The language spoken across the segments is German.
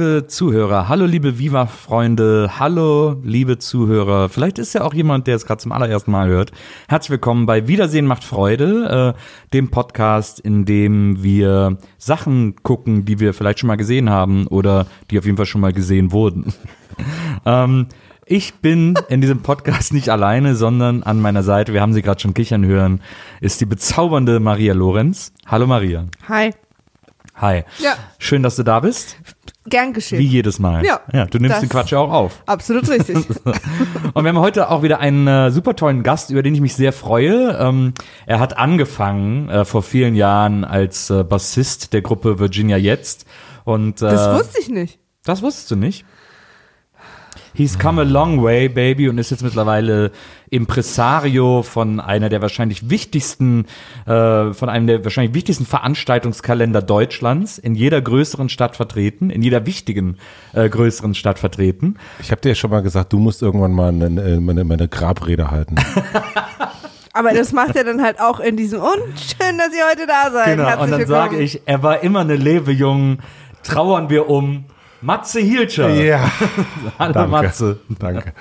liebe Zuhörer, hallo, liebe Viva-Freunde, hallo, liebe Zuhörer. Vielleicht ist ja auch jemand, der es gerade zum allerersten Mal hört. Herzlich willkommen bei Wiedersehen macht Freude, äh, dem Podcast, in dem wir Sachen gucken, die wir vielleicht schon mal gesehen haben oder die auf jeden Fall schon mal gesehen wurden. ähm, ich bin in diesem Podcast nicht alleine, sondern an meiner Seite, wir haben sie gerade schon kichern hören, ist die bezaubernde Maria Lorenz. Hallo Maria. Hi. Hi. Ja. Schön, dass du da bist. Gern geschehen. Wie jedes Mal. Ja. ja du nimmst den Quatsch ja auch auf. Absolut richtig. Und wir haben heute auch wieder einen äh, super tollen Gast, über den ich mich sehr freue. Ähm, er hat angefangen äh, vor vielen Jahren als äh, Bassist der Gruppe Virginia Jetzt. Und äh, Das wusste ich nicht. das wusstest du nicht? He's come a long way, baby, und ist jetzt mittlerweile Impresario von einer der wahrscheinlich wichtigsten, äh, von einem der wahrscheinlich wichtigsten Veranstaltungskalender Deutschlands, in jeder größeren Stadt vertreten, in jeder wichtigen äh, größeren Stadt vertreten. Ich habe dir ja schon mal gesagt, du musst irgendwann mal eine, meine, meine Grabrede halten. Aber das macht er dann halt auch in diesem und schön, dass ihr heute da seid. Genau, Herzlich und dann sage ich, er war immer eine Lebejung, trauern wir um Matze Hielscher. Ja, Hallo danke. Matze. danke.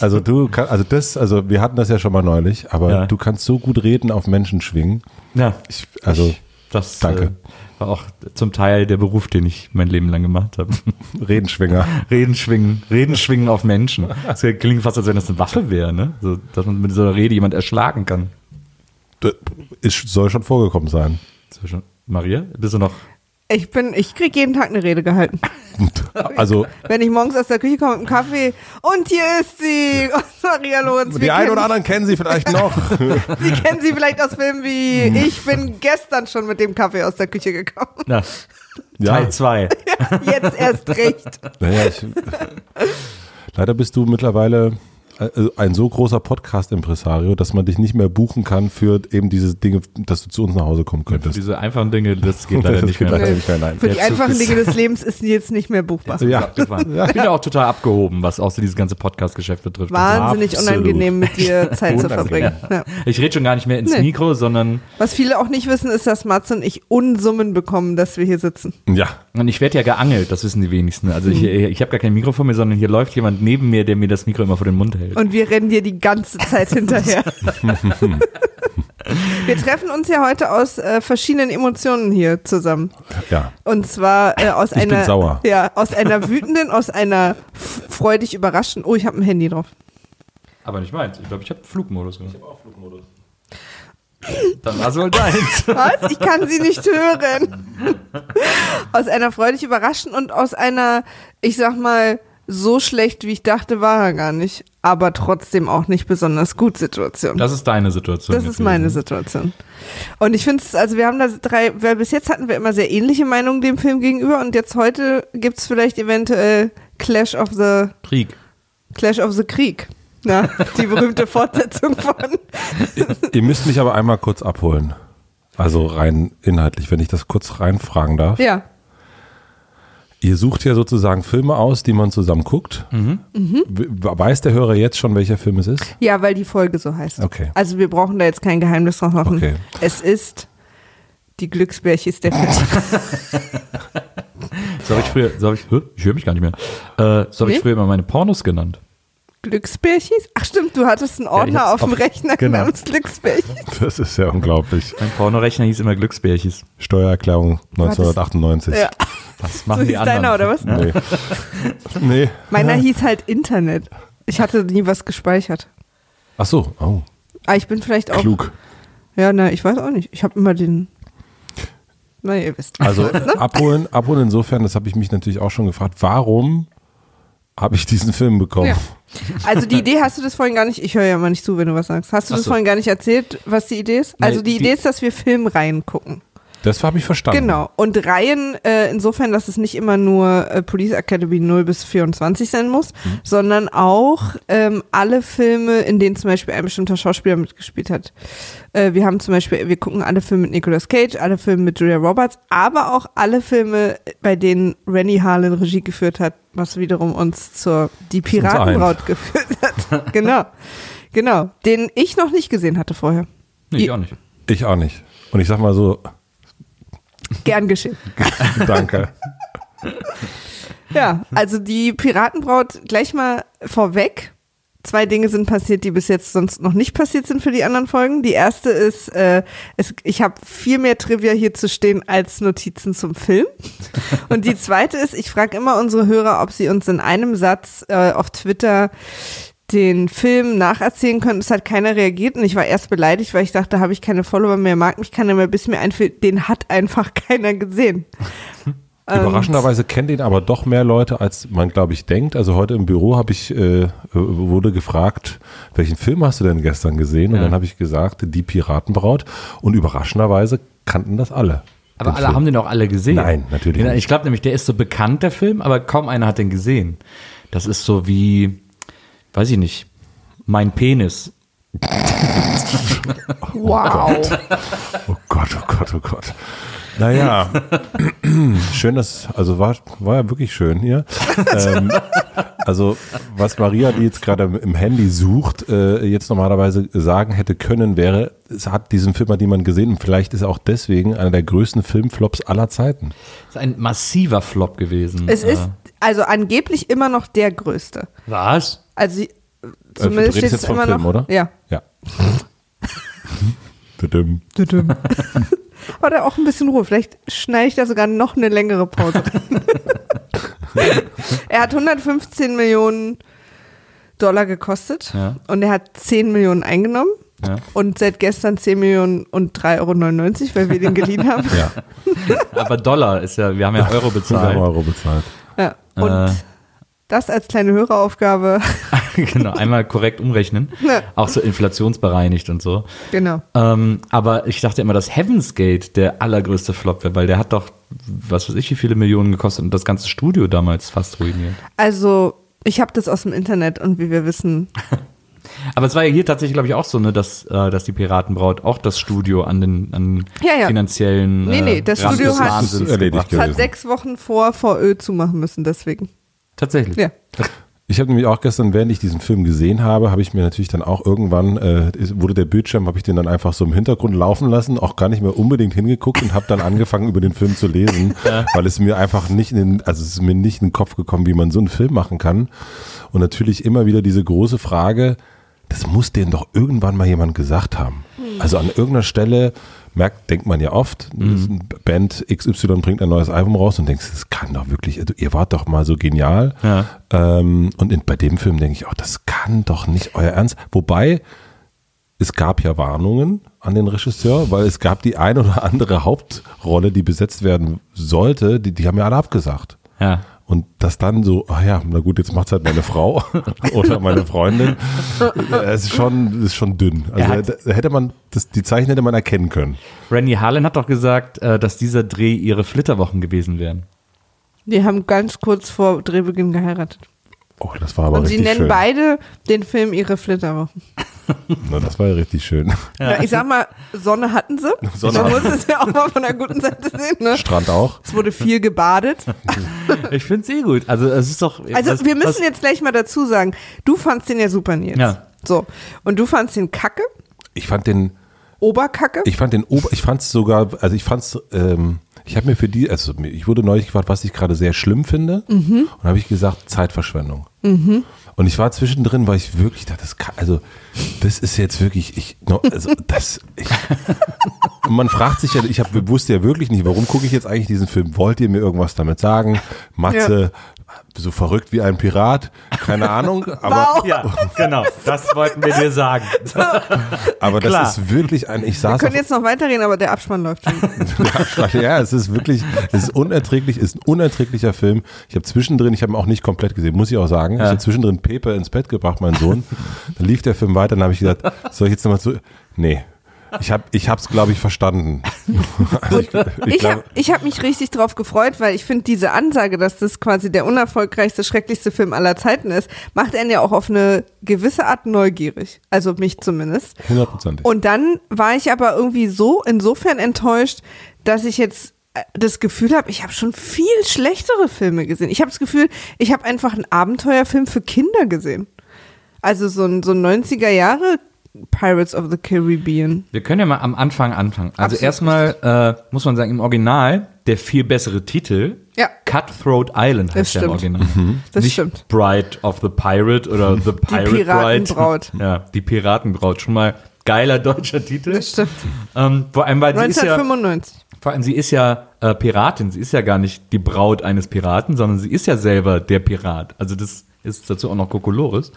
Also du kann, also das, also wir hatten das ja schon mal neulich, aber Ja. du kannst so gut reden auf Menschen schwingen. Ja, Ich, also das Danke. Äh, war auch zum Teil der Beruf, den ich mein Leben lang gemacht habe. Redenschwinger. Reden schwingen, Reden schwingen auf Menschen. Das klingt fast, als wenn das eine Waffe wäre, ne? So, dass man mit so einer Rede jemand erschlagen kann. Das Ist, soll schon vorgekommen sein. So schon. Maria, bist du noch? Ich bin, ich krieg jeden Tag eine Rede gehalten. Also Wenn ich morgens aus der Küche komme mit einem Kaffee und hier ist sie, oh, Maria Lorenz. die einen oder anderen kennen sie vielleicht noch. Sie kennen sie vielleicht aus Filmen wie Ich bin gestern schon mit dem Kaffee aus der Küche gekommen. Na, Ja. Teil 2. Jetzt erst recht. Naja, ich, leider bist du mittlerweile ein so großer Podcast-Impresario, dass man dich nicht mehr buchen kann für eben diese Dinge, dass du zu uns nach Hause kommen könntest. Diese einfachen Dinge, das geht leider Das nicht geht mehr. leider nicht mehr, nein. Für die einfachen Dinge des Lebens ist jetzt nicht mehr buchbar. Ja. Ich bin ja auch total abgehoben, was auch so dieses ganze Podcast-Geschäft betrifft. Wahnsinnig Absolut. unangenehm, mit dir Zeit zu verbringen. Ja. Ich rede schon gar nicht mehr ins Nee. Mikro, sondern Was viele auch nicht wissen, ist, dass Matze und ich Unsummen bekommen, dass wir hier sitzen. Ja, und ich werde ja geangelt, das wissen die wenigsten. Also ich, ich habe gar kein Mikro vor mir, sondern hier läuft jemand neben mir, der mir das Mikro immer vor den Mund hält. Und wir rennen dir die ganze Zeit hinterher. wir treffen uns ja heute aus äh, verschiedenen Emotionen hier zusammen. ja. Und zwar äh, aus Ich bin einer sauer. ja aus einer wütenden, aus einer freudig überraschten. Oh, ich habe ein Handy drauf. Aber nicht meins. Ich glaube, ich habe Flugmodus. Ich habe auch Flugmodus. Dann war es wohl deins. Was? Ich kann sie nicht hören. Aus einer freudig überraschten und aus einer, ich sag mal, so schlecht wie ich dachte, war er gar nicht. Aber trotzdem auch nicht besonders gut Situation. Das ist deine Situation. Das ist meine. Situation. Und ich finde es, also wir haben da drei, weil bis jetzt hatten wir immer sehr ähnliche Meinungen dem Film gegenüber und jetzt heute gibt es vielleicht eventuell Clash of the Krieg. Clash of the Krieg. Na, die berühmte Fortsetzung von. Ihr müsst mich aber einmal kurz abholen. Also rein inhaltlich, wenn ich das kurz reinfragen darf. Ja. Ihr sucht ja sozusagen Filme aus, die man zusammen guckt. Mhm. W- Weiß der Hörer jetzt schon, welcher Film es ist? Ja, weil die Folge so heißt. Okay. Also wir brauchen da jetzt kein Geheimnis drauf machen. Okay. Es ist die Glücksbärchis der Fett. So habe ich früher, so hab ich, ich höre mich gar nicht mehr. Äh, so habe Nee? ich früher immer meine Pornos genannt. Glücksbärchis? Ach stimmt, du hattest einen Ordner hab's auf dem Rechner genau. namens Glücksbärchis. Das ist ja unglaublich. Mein Pornorechner hieß immer Glücksbärchis. Steuererklärung hattest- 1998. Ja. Das So machen die hieß anderen. deiner, oder was? Nee. nee. Meiner hieß halt Internet. Ich hatte nie was gespeichert. Ach so, oh, Ah, ich bin vielleicht auch. klug. Ja, na, ich weiß auch nicht. Ich habe immer den. Na, ihr wisst. Also abholen, abholen insofern, das habe ich mich natürlich auch schon gefragt, warum habe ich diesen Film bekommen? Ja. Also die Idee hast du das vorhin gar nicht, ich höre ja mal nicht zu, wenn du was sagst. Hast du Ach das so. vorhin gar nicht erzählt, was die Idee ist? Nee, Also die die- Idee ist, dass wir Filmreihen gucken. Das habe ich verstanden. Genau. Und Reihen, äh, insofern, dass es nicht immer nur äh, Police Academy 0 bis 24 sein muss, Mhm. sondern auch ähm, alle Filme, in denen zum Beispiel ein bestimmter Schauspieler mitgespielt hat. Äh, wir haben zum Beispiel, wir gucken alle Filme mit Nicolas Cage, alle Filme mit Julia Roberts, aber auch alle Filme, bei denen Rennie Harlan Regie geführt hat, was wiederum uns zur Die Piratenbraut geführt hat. genau. Genau. Den ich noch nicht gesehen hatte vorher. Nee, ich auch nicht. Ich auch nicht. Und ich sag mal so, Gern geschehen. danke. Ja, also die Piratenbraut gleich mal vorweg. Zwei Dinge sind passiert, die bis jetzt sonst noch nicht passiert sind für die anderen Folgen. Die erste ist, äh, es, ich habe viel mehr Trivia hier zu stehen als Notizen zum Film. Und die zweite ist, ich frage immer unsere Hörer, ob sie uns in einem Satz äh, auf Twitter den Film nacherzählen können. Es hat keiner reagiert und ich war erst beleidigt, weil ich dachte, habe ich keine Follower mehr, mag mich keiner mehr, bis mir einfällt, den hat einfach keiner gesehen. Überraschenderweise kennt ihn aber doch mehr Leute, als man, glaube ich, denkt. Also heute im Büro habe ich, äh, wurde gefragt, welchen Film hast du denn gestern gesehen? Und Ja. dann habe ich gesagt, Die Piratenbraut. Und überraschenderweise kannten das alle. Aber alle Film. haben den auch alle gesehen. Nein, natürlich ich glaube nämlich, der ist so bekannt, der Film, aber kaum einer hat den gesehen. Das ist so wie, weiß ich nicht, mein Penis. Wow. Oh Gott, oh Gott, oh Gott. Naja, schön, dass, also war, war ja wirklich schön hier. ähm, also, was Maria, die jetzt gerade im Handy sucht, äh, jetzt normalerweise sagen hätte können, wäre, es hat diesen Film hat niemand gesehen und vielleicht ist er auch deswegen einer der größten Filmflops aller Zeiten. Das ist ein massiver Flop gewesen. Es ist also angeblich immer noch der größte. Was? Also sie- du zumindest redest steht es jetzt vom immer Film, noch. oder? Ja. Ja. Tudum. Oder auch ein bisschen Ruhe. Vielleicht schneide ich da sogar noch eine längere Pause rein. er hat 115 Millionen Dollar gekostet Ja. und er hat 10 Millionen eingenommen. Ja. Und seit gestern 10 Millionen und 3,99 Euro, weil wir den geliehen haben. Ja, Aber Dollar ist ja, wir haben ja Euro wir haben bezahlt. Euro bezahlt. Ja. Und Äh. Das als kleine Höreraufgabe. genau, einmal korrekt umrechnen. Ja. Auch so inflationsbereinigt und so. genau. Ähm, aber ich dachte immer, dass Heaven's Gate der allergrößte Flop wäre, weil der hat doch, was weiß ich, wie viele Millionen gekostet und das ganze Studio damals fast ruiniert. Also, ich habe das aus dem Internet und wie wir wissen, Aber es war ja hier tatsächlich, glaube ich, auch so, ne, dass, äh, dass die Piratenbraut auch das Studio an den an Ja, ja. finanziellen Nee, nee, das Rand Studio hat- hat sechs Wochen vor VÖ zumachen müssen, deswegen. Tatsächlich. Ja. Ich habe nämlich auch gestern, während ich diesen Film gesehen habe, habe ich mir natürlich dann auch irgendwann, äh, wurde der Bildschirm, habe ich den dann einfach so im Hintergrund laufen lassen, auch gar nicht mehr unbedingt hingeguckt und habe dann angefangen, über den Film zu lesen, weil es mir einfach nicht in den, also es ist mir nicht in den Kopf gekommen, wie man so einen Film machen kann. Und natürlich immer wieder diese große Frage, das muss denen doch irgendwann mal jemand gesagt haben. Also an irgendeiner Stelle merkt, denkt man ja oft, Mhm. Band XY bringt ein neues Album raus und denkst, das kann doch wirklich, also ihr wart doch mal so genial. Ja. Ähm, und in, bei dem Film denke ich auch, das kann doch nicht euer Ernst. Wobei, es gab ja Warnungen an den Regisseur, weil es gab die eine oder andere Hauptrolle, die besetzt werden sollte, die, die haben ja alle abgesagt. Ja. Und das dann so, ah ja, na gut, jetzt macht's halt meine Frau oder meine Freundin. Es ist schon, ist schon dünn. Also hat- da hätte man, das, die Zeichen hätte man erkennen können. Randy Harlan hat doch gesagt, äh, dass dieser Dreh ihre Flitterwochen gewesen wären. Die haben ganz kurz vor Drehbeginn geheiratet. Oh, das war aber und sie nennen schön. beide den Film ihre Flitterwochen. Na, das war ja richtig schön. Ja. ich sag mal, Sonne hatten sie. Sonne Man muss es ja auch mal von der guten Seite sehen. Ne? Strand auch. Es wurde viel gebadet. Ich finde es eh gut. Also es ist doch. Also was- wir müssen was- jetzt gleich mal dazu sagen, du fandst den ja super, Nils. Ja. So. Und du fandst den kacke, Ich fand den, Oberkacke. ich fand den, Ober, ich fand es sogar, also ich fand es, ähm, ich habe mir für die, also ich wurde neulich gefragt, was ich gerade sehr schlimm finde. Und habe ich gesagt, Zeitverschwendung. Und ich war zwischendrin, weil ich wirklich dachte, das kann, also das ist jetzt wirklich, ich, also das, ich, man fragt sich ja, ich hab, wusste ja wirklich nicht, warum gucke ich jetzt eigentlich diesen Film? Wollt ihr mir irgendwas damit sagen? Matze, so verrückt wie ein Pirat, keine Ahnung, aber, Wow. Ja, genau. Das wollten wir dir sagen. aber das Klar. ist wirklich ein, ich wir saß können auf, jetzt noch weiterreden, aber der Abspann läuft schon. ja, es ist wirklich, es ist unerträglich, es ist ein unerträglicher Film. Ich habe zwischendrin, ich habe ihn auch nicht komplett gesehen, muss ich auch sagen. Ich Ja. habe zwischendrin Pepe ins Bett gebracht, mein Sohn. Dann lief der Film weiter, dann habe ich gesagt, soll ich jetzt nochmal zu, nee. Ich habe ich hab's, glaube ich, verstanden. Also ich Ich habe ich hab mich richtig drauf gefreut, weil ich finde diese Ansage, dass das quasi der unerfolgreichste, schrecklichste Film aller Zeiten ist, macht einen ja auch auf eine gewisse Art neugierig. Also mich zumindest. Hundertprozentig. Und dann war ich aber irgendwie so insofern enttäuscht, dass ich jetzt äh, das Gefühl habe, ich habe schon viel schlechtere Filme gesehen. Ich habe das Gefühl, ich habe einfach einen Abenteuerfilm für Kinder gesehen. Also so ein, so ein 90er Jahre Pirates of the Caribbean. Wir können ja mal am Anfang anfangen. Also Absolut erstmal äh, muss man sagen, im Original der viel bessere Titel. Ja. Cutthroat Island heißt Das der im stimmt. Original. Das Nicht stimmt. Bride of the Pirate oder The Pirate Piratenbraut. Bride. Ja, die Piratenbraut. Schon mal geiler deutscher Titel. Das stimmt. Ähm, vor allem, weil sie ist ja, 1995. vor allem sie ist ja äh, Piratin. Sie ist ja gar nicht die Braut eines Piraten, sondern sie ist ja selber der Pirat. Also das ist dazu auch noch Kokolores.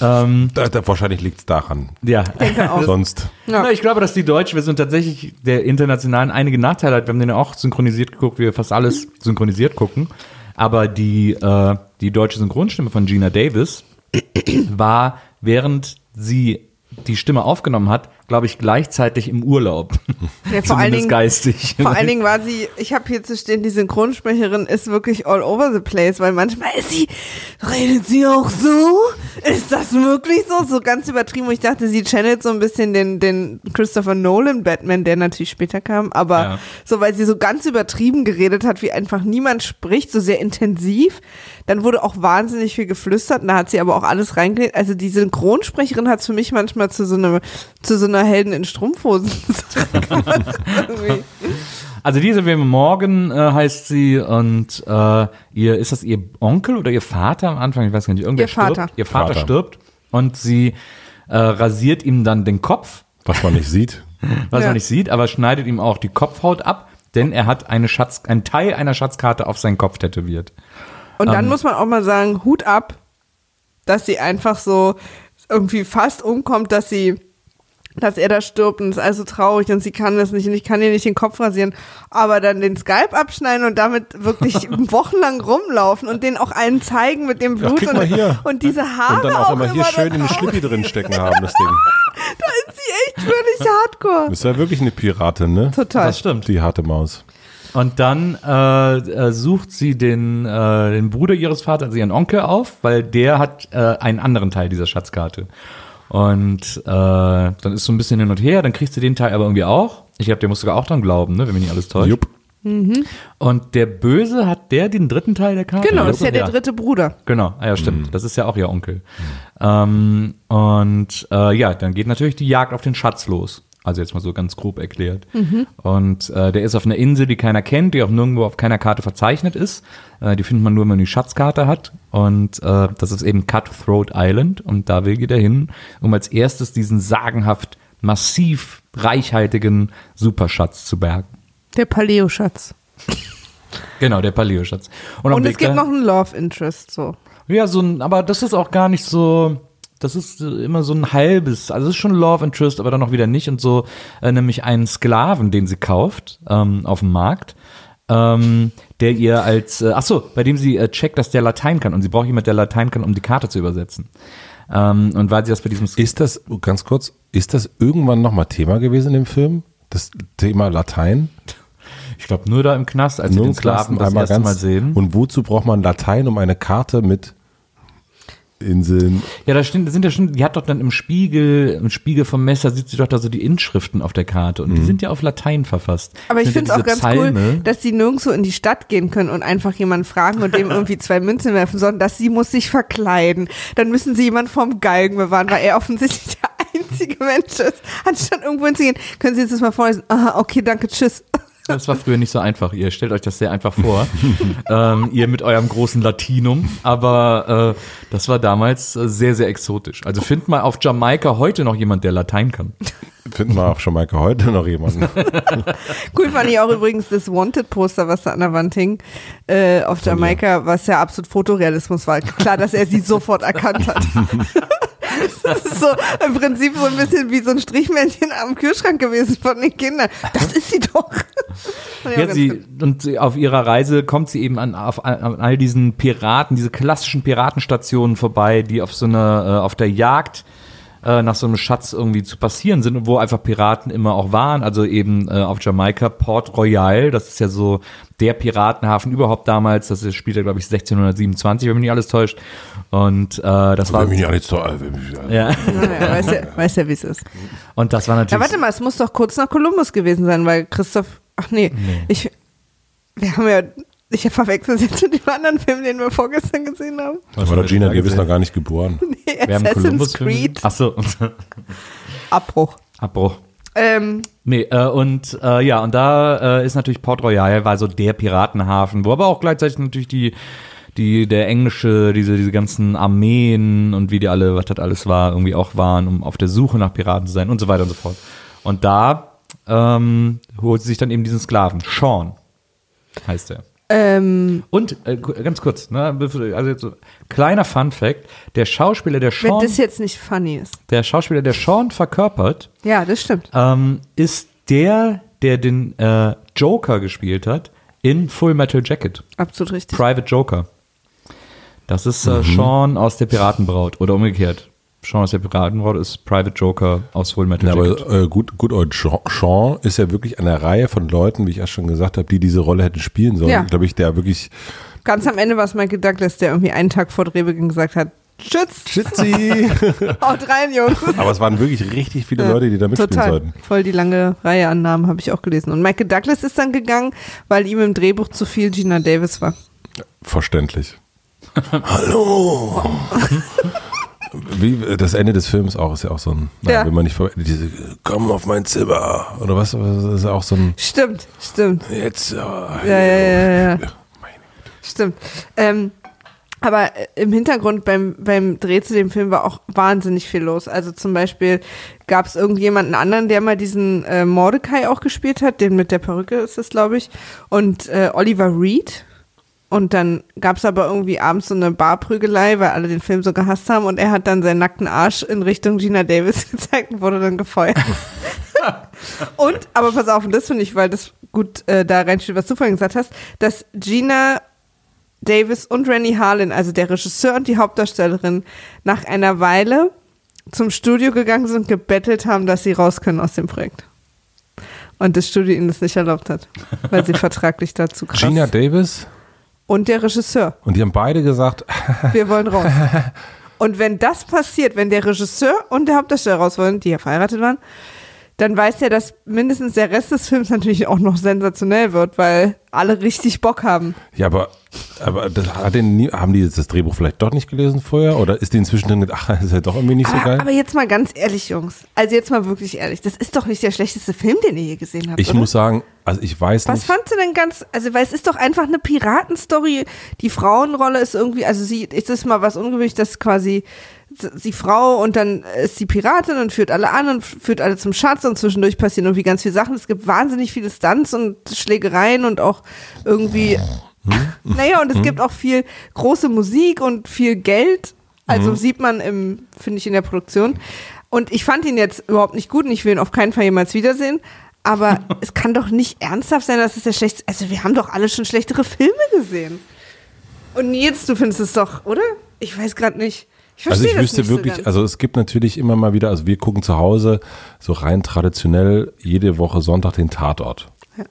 Ähm, da, da, wahrscheinlich liegt's daran. ja. Sonst. Ja. Na, ich glaube, dass die deutsche Version tatsächlich der internationalen einige Nachteile hat. Wir haben den ja auch synchronisiert geguckt, wie wir fast alles synchronisiert gucken. Aber die, äh, die deutsche Synchronstimme von Gina Davis war, während sie die Stimme aufgenommen hat, glaube ich, gleichzeitig im Urlaub. Ja, vor allen Dingen, geistig. Vor allen Dingen war sie, ich habe hier zu stehen, die Synchronsprecherin ist wirklich all over the place, weil manchmal ist sie, redet sie auch so? Ist das wirklich so? So ganz übertrieben. Und ich dachte, sie channelt so ein bisschen den, den Christopher Nolan Batman, der natürlich später kam, aber Ja. so, weil sie so ganz übertrieben geredet hat, wie einfach niemand spricht, so sehr intensiv. Dann wurde auch wahnsinnig viel geflüstert und da hat sie aber auch alles reingelegt. Also die Synchronsprecherin hat es für mich manchmal zu so einer, zu so einer Helden in Strumpfhosen. Also diese Film Morgan äh, heißt sie und äh, ihr ist das ihr Onkel oder ihr Vater am Anfang? Ich weiß gar nicht. Irgendwer Ihr Vater. stirbt. Ihr Vater, Vater. stirbt und sie äh, rasiert ihm dann den Kopf, Was man nicht sieht. was Ja. man nicht sieht, aber schneidet ihm auch die Kopfhaut ab, denn er hat eine Schatz, einen Teil einer Schatzkarte auf seinen Kopf tätowiert. Und dann Ähm. muss man auch mal sagen, Hut ab, dass sie einfach so irgendwie fast umkommt, dass sie, dass er da stirbt und ist also traurig und sie kann das nicht und ich kann ihr nicht den Kopf rasieren, aber dann den Skype abschneiden und damit wirklich wochenlang rumlaufen und den auch allen zeigen mit dem Blut guck und, und diese Haare Und dann auch immer hier da schön in den. Schlippi drin stecken haben, das Ding. Da ist sie echt völlig hardcore. Das ist ja wirklich eine Piratin, ne? Total. Das stimmt. Die harte Maus. Und dann äh, äh, sucht sie den, äh, den Bruder ihres Vaters, also ihren Onkel, auf, weil der hat äh, einen anderen Teil dieser Schatzkarte. Und äh, dann ist so ein bisschen hin und her, dann kriegst du den Teil aber irgendwie auch. Ich glaube, der muss sogar auch dran glauben, ne, wenn mich nicht alles täuscht. Jupp. Und der Böse hat der den dritten Teil der Karte? Genau, das ist ja der dritte Bruder. Genau, ah, ja, stimmt. Das ist ja auch ihr Onkel. Ähm, und äh, ja, dann geht natürlich die Jagd auf den Schatz los. Also jetzt mal so ganz grob erklärt. Und äh, der ist auf einer Insel, die keiner kennt, die auch nirgendwo auf keiner Karte verzeichnet ist. Äh, die findet man nur, wenn man die Schatzkarte hat. Und äh, das ist eben Cutthroat Island. Und da will jeder hin, um als erstes diesen sagenhaft massiv reichhaltigen Superschatz zu bergen. Der Paleo-Schatz. Genau, der Paleo-Schatz. am Und es gibt noch einen Love Interest, so. Ja, so ein, aber das ist auch gar nicht so, das ist äh, immer so ein halbes, also es ist schon Love Interest, aber dann auch wieder nicht und so, äh, nämlich einen Sklaven, den sie kauft ähm, auf dem Markt, ähm, der ihr als, äh, ach so, bei dem sie äh, checkt, dass der Latein kann und sie braucht jemand, der Latein kann, um die Karte zu übersetzen. Ähm, und weil sie das bei diesem Ist das, ganz kurz, ist das irgendwann nochmal Thema gewesen in dem Film? Das Thema Latein? ich glaube nur da im Knast, als sie den im Sklaven das erste Mal sehen. Und wozu braucht man Latein, um eine Karte mit Inseln? Ja, da stehen, sind ja schon, die hat doch dann im Spiegel, im Spiegel vom Messer sieht sie doch da so die Inschriften auf der Karte und die sind ja auf Latein verfasst. Aber ich Sind finde es ja auch ganz Psalme. cool, dass sie nirgendwo in die Stadt gehen können und einfach jemanden fragen und dem irgendwie zwei Münzen werfen, sondern dass sie muss sich verkleiden. Dann müssen sie jemanden vom Galgen bewahren, weil er offensichtlich der einzige Mensch ist. Anstatt irgendwo hinzugehen, können sie jetzt das mal vorlesen. Aha, okay, danke, tschüss. Das war früher nicht so einfach. Ihr stellt euch das sehr einfach vor. ähm, ihr mit eurem großen Latinum. Aber äh, das war damals äh, sehr, sehr exotisch. Also findet mal auf Jamaika heute noch jemand, der Latein kann. Finden wir auf Jamaika heute noch jemanden. Cool fand ich auch übrigens das Wanted-Poster, was da an der Wand hing, äh, auf Jamaika, was ja absolut Fotorealismus war. Klar, dass er sie sofort erkannt hat. Das ist so im Prinzip so ein bisschen wie so ein Strichmännchen am Kühlschrank gewesen von den Kindern. Das ist sie doch. Ja, sie, gut. und sie, auf ihrer Reise kommt sie eben an, auf, an all diesen Piraten, diese klassischen Piratenstationen vorbei, die auf so einer, äh, auf der Jagd äh, nach so einem Schatz irgendwie zu passieren sind und wo einfach Piraten immer auch waren. Also eben äh, auf Jamaika Port Royal, das ist ja so der Piratenhafen überhaupt damals. Das ist- spielt ja, glaube ich, 1627, wenn mich nicht alles täuscht. Und äh, das war. Wenn mich nicht alles so, wenn mich- Ja. Naja, weiß ja, weiß ja wie es ist. Und das war Ja, natürlich. warte mal, es muss doch kurz nach Kolumbus gewesen sein, weil Christoph. Ach nee, ich. Wir haben ja. Ich verwechsel es jetzt mit dem anderen Film, den wir vorgestern gesehen haben. Was war Gina da Davis noch gar nicht geboren. Nee, Wir haben Assassin's Creed. gesehen. Ach so. Abbruch. Abbruch. Ähm, Nee, äh, und äh, ja, und da äh, ist natürlich Port Royal, war so der Piratenhafen, wo aber auch gleichzeitig natürlich die, die, der englische, diese, diese ganzen Armeen und wie die alle, was das alles war, irgendwie auch waren, um auf der Suche nach Piraten zu sein und so weiter und so fort. Und da ähm, holt sie sich dann eben diesen Sklaven, Sean heißt er. Ähm, Und äh, ganz kurz, ne, also jetzt so, kleiner Fun Fact, der Schauspieler, der wenn Sean, das jetzt nicht funny ist. der Schauspieler, der Sean verkörpert, Ja, das stimmt. ähm, ist der, der den äh, Joker gespielt hat in Full Metal Jacket. Absolut richtig. Private Joker. Das ist äh, Sean aus der Piratenbraut oder umgekehrt. Sean aus der Piratenbraut ist Private Joker aus Full Metal Ja, Jacket. aber äh, gut, gut, old Sean, Sean ist ja wirklich eine Reihe von Leuten, wie ich erst schon gesagt habe, die diese Rolle hätten spielen sollen. Ja. Glaube ich, der wirklich Ganz am Ende war es Michael Douglas, der irgendwie einen Tag vor Drehbeginn gesagt hat: Schützt, Schitzi. haut rein, Jungs. Aber es waren wirklich richtig viele Leute, die da mitspielen Total. sollten. Voll die lange Reihe an Namen habe ich auch gelesen. Und Michael Douglas ist dann gegangen, weil ihm im Drehbuch zu viel Gina Davis war. Verständlich. Hallo. Wie das Ende des Films auch ist ja auch so ein, naja, Ja. wenn man nicht ver- diese komm auf mein Zimmer oder was, das ist ja auch so ein Stimmt, stimmt. jetzt ja, Ja, ja, ja, ja. Stimmt. Ähm, aber äh, im Hintergrund beim, beim Dreh zu dem Film war auch wahnsinnig viel los. Also zum Beispiel gab es irgendjemanden anderen, der mal diesen äh, Mordecai auch gespielt hat, den mit der Perücke ist es, glaube ich. Und äh, Oliver Reed. Und dann gab es aber irgendwie abends so eine Barprügelei, weil alle den Film so gehasst haben. Und er hat dann seinen nackten Arsch in Richtung Gina Davis gezeigt und wurde dann gefeuert. und, aber pass auf, und das finde ich, weil das gut äh, da reinsteht, was du vorhin gesagt hast, dass Gina Davis und Rennie Harlan, also der Regisseur und die Hauptdarstellerin, nach einer Weile zum Studio gegangen sind und gebettelt haben, dass sie raus können aus dem Projekt. Und das Studio ihnen das nicht erlaubt hat, weil sie vertraglich dazu krass. Gina Davis und der Regisseur. und die haben beide gesagt, Wir wollen raus. Und wenn das passiert, wenn der Regisseur und der Hauptdarsteller raus wollen, die ja verheiratet waren, dann weiß er, dass mindestens der Rest des Films natürlich auch noch sensationell wird, weil alle richtig Bock haben. ja, aber aber das hat den nie, haben die jetzt das Drehbuch vielleicht doch nicht gelesen vorher oder ist die inzwischen drin gedacht, ach, das ist ja doch irgendwie nicht so Ah, geil? aber jetzt mal ganz ehrlich, Jungs. Also jetzt mal wirklich ehrlich. Das ist doch nicht der schlechteste Film, den ihr je gesehen habt. Ich oder? muss sagen, also ich weiß Was nicht. fandst du denn ganz, also weil es ist doch einfach eine Piratenstory. Die Frauenrolle ist irgendwie, also sie, ist es mal was ungewöhnlich, dass quasi die Frau und dann ist die Piratin und führt alle an und führt alle zum Schatz und zwischendurch passieren irgendwie ganz viele Sachen. Es gibt wahnsinnig viele Stunts und Schlägereien und auch irgendwie, naja, und es gibt auch viel große Musik und viel Geld. Also sieht man im, finde ich, in der Produktion. Und ich fand ihn jetzt überhaupt nicht gut und ich will ihn auf keinen Fall jemals wiedersehen. Aber es kann doch nicht ernsthaft sein, dass es der schlechteste. Also, wir haben doch alle schon schlechtere Filme gesehen. Und Nils, du findest es doch, oder? Ich weiß gerade nicht. Ich Also ich wüsste wirklich, so also es gibt natürlich immer mal wieder, also wir gucken zu Hause so rein traditionell jede Woche Sonntag den Tatort.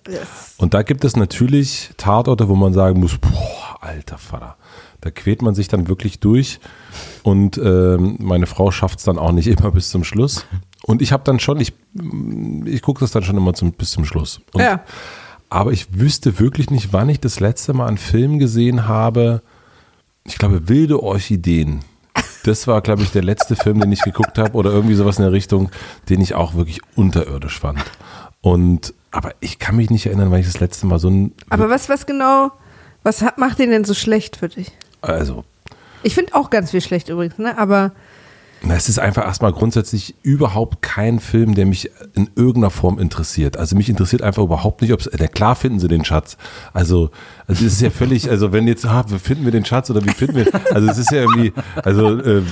Yes. Und da gibt es natürlich Tatorte, wo man sagen muss, boah, alter Vater, da quält man sich dann wirklich durch und ähm, meine Frau schafft es dann auch nicht immer bis zum Schluss. Und ich habe dann schon, ich, ich gucke das dann schon immer zum, bis zum Schluss. Und, Ja. Aber ich wüsste wirklich nicht, wann ich das letzte Mal einen Film gesehen habe. Ich glaube, Wilde Orchideen. Das war, glaube ich, der letzte Film, den ich geguckt habe oder irgendwie sowas in der Richtung, den ich auch wirklich unterirdisch fand. Und aber ich kann mich nicht erinnern, weil ich das letzte Mal so ein Aber was, was genau, was hat, macht den denn so schlecht für dich? also Ich finde auch ganz viel schlecht übrigens, ne? Aber Na, Es ist einfach erstmal grundsätzlich überhaupt kein Film, der mich in irgendeiner Form interessiert. Also mich interessiert einfach überhaupt nicht, ob es, na klar finden sie den Schatz. Also, also es ist ja völlig, also wenn jetzt, ah, finden wir den Schatz oder wie finden wir, also es ist ja irgendwie, also, äh,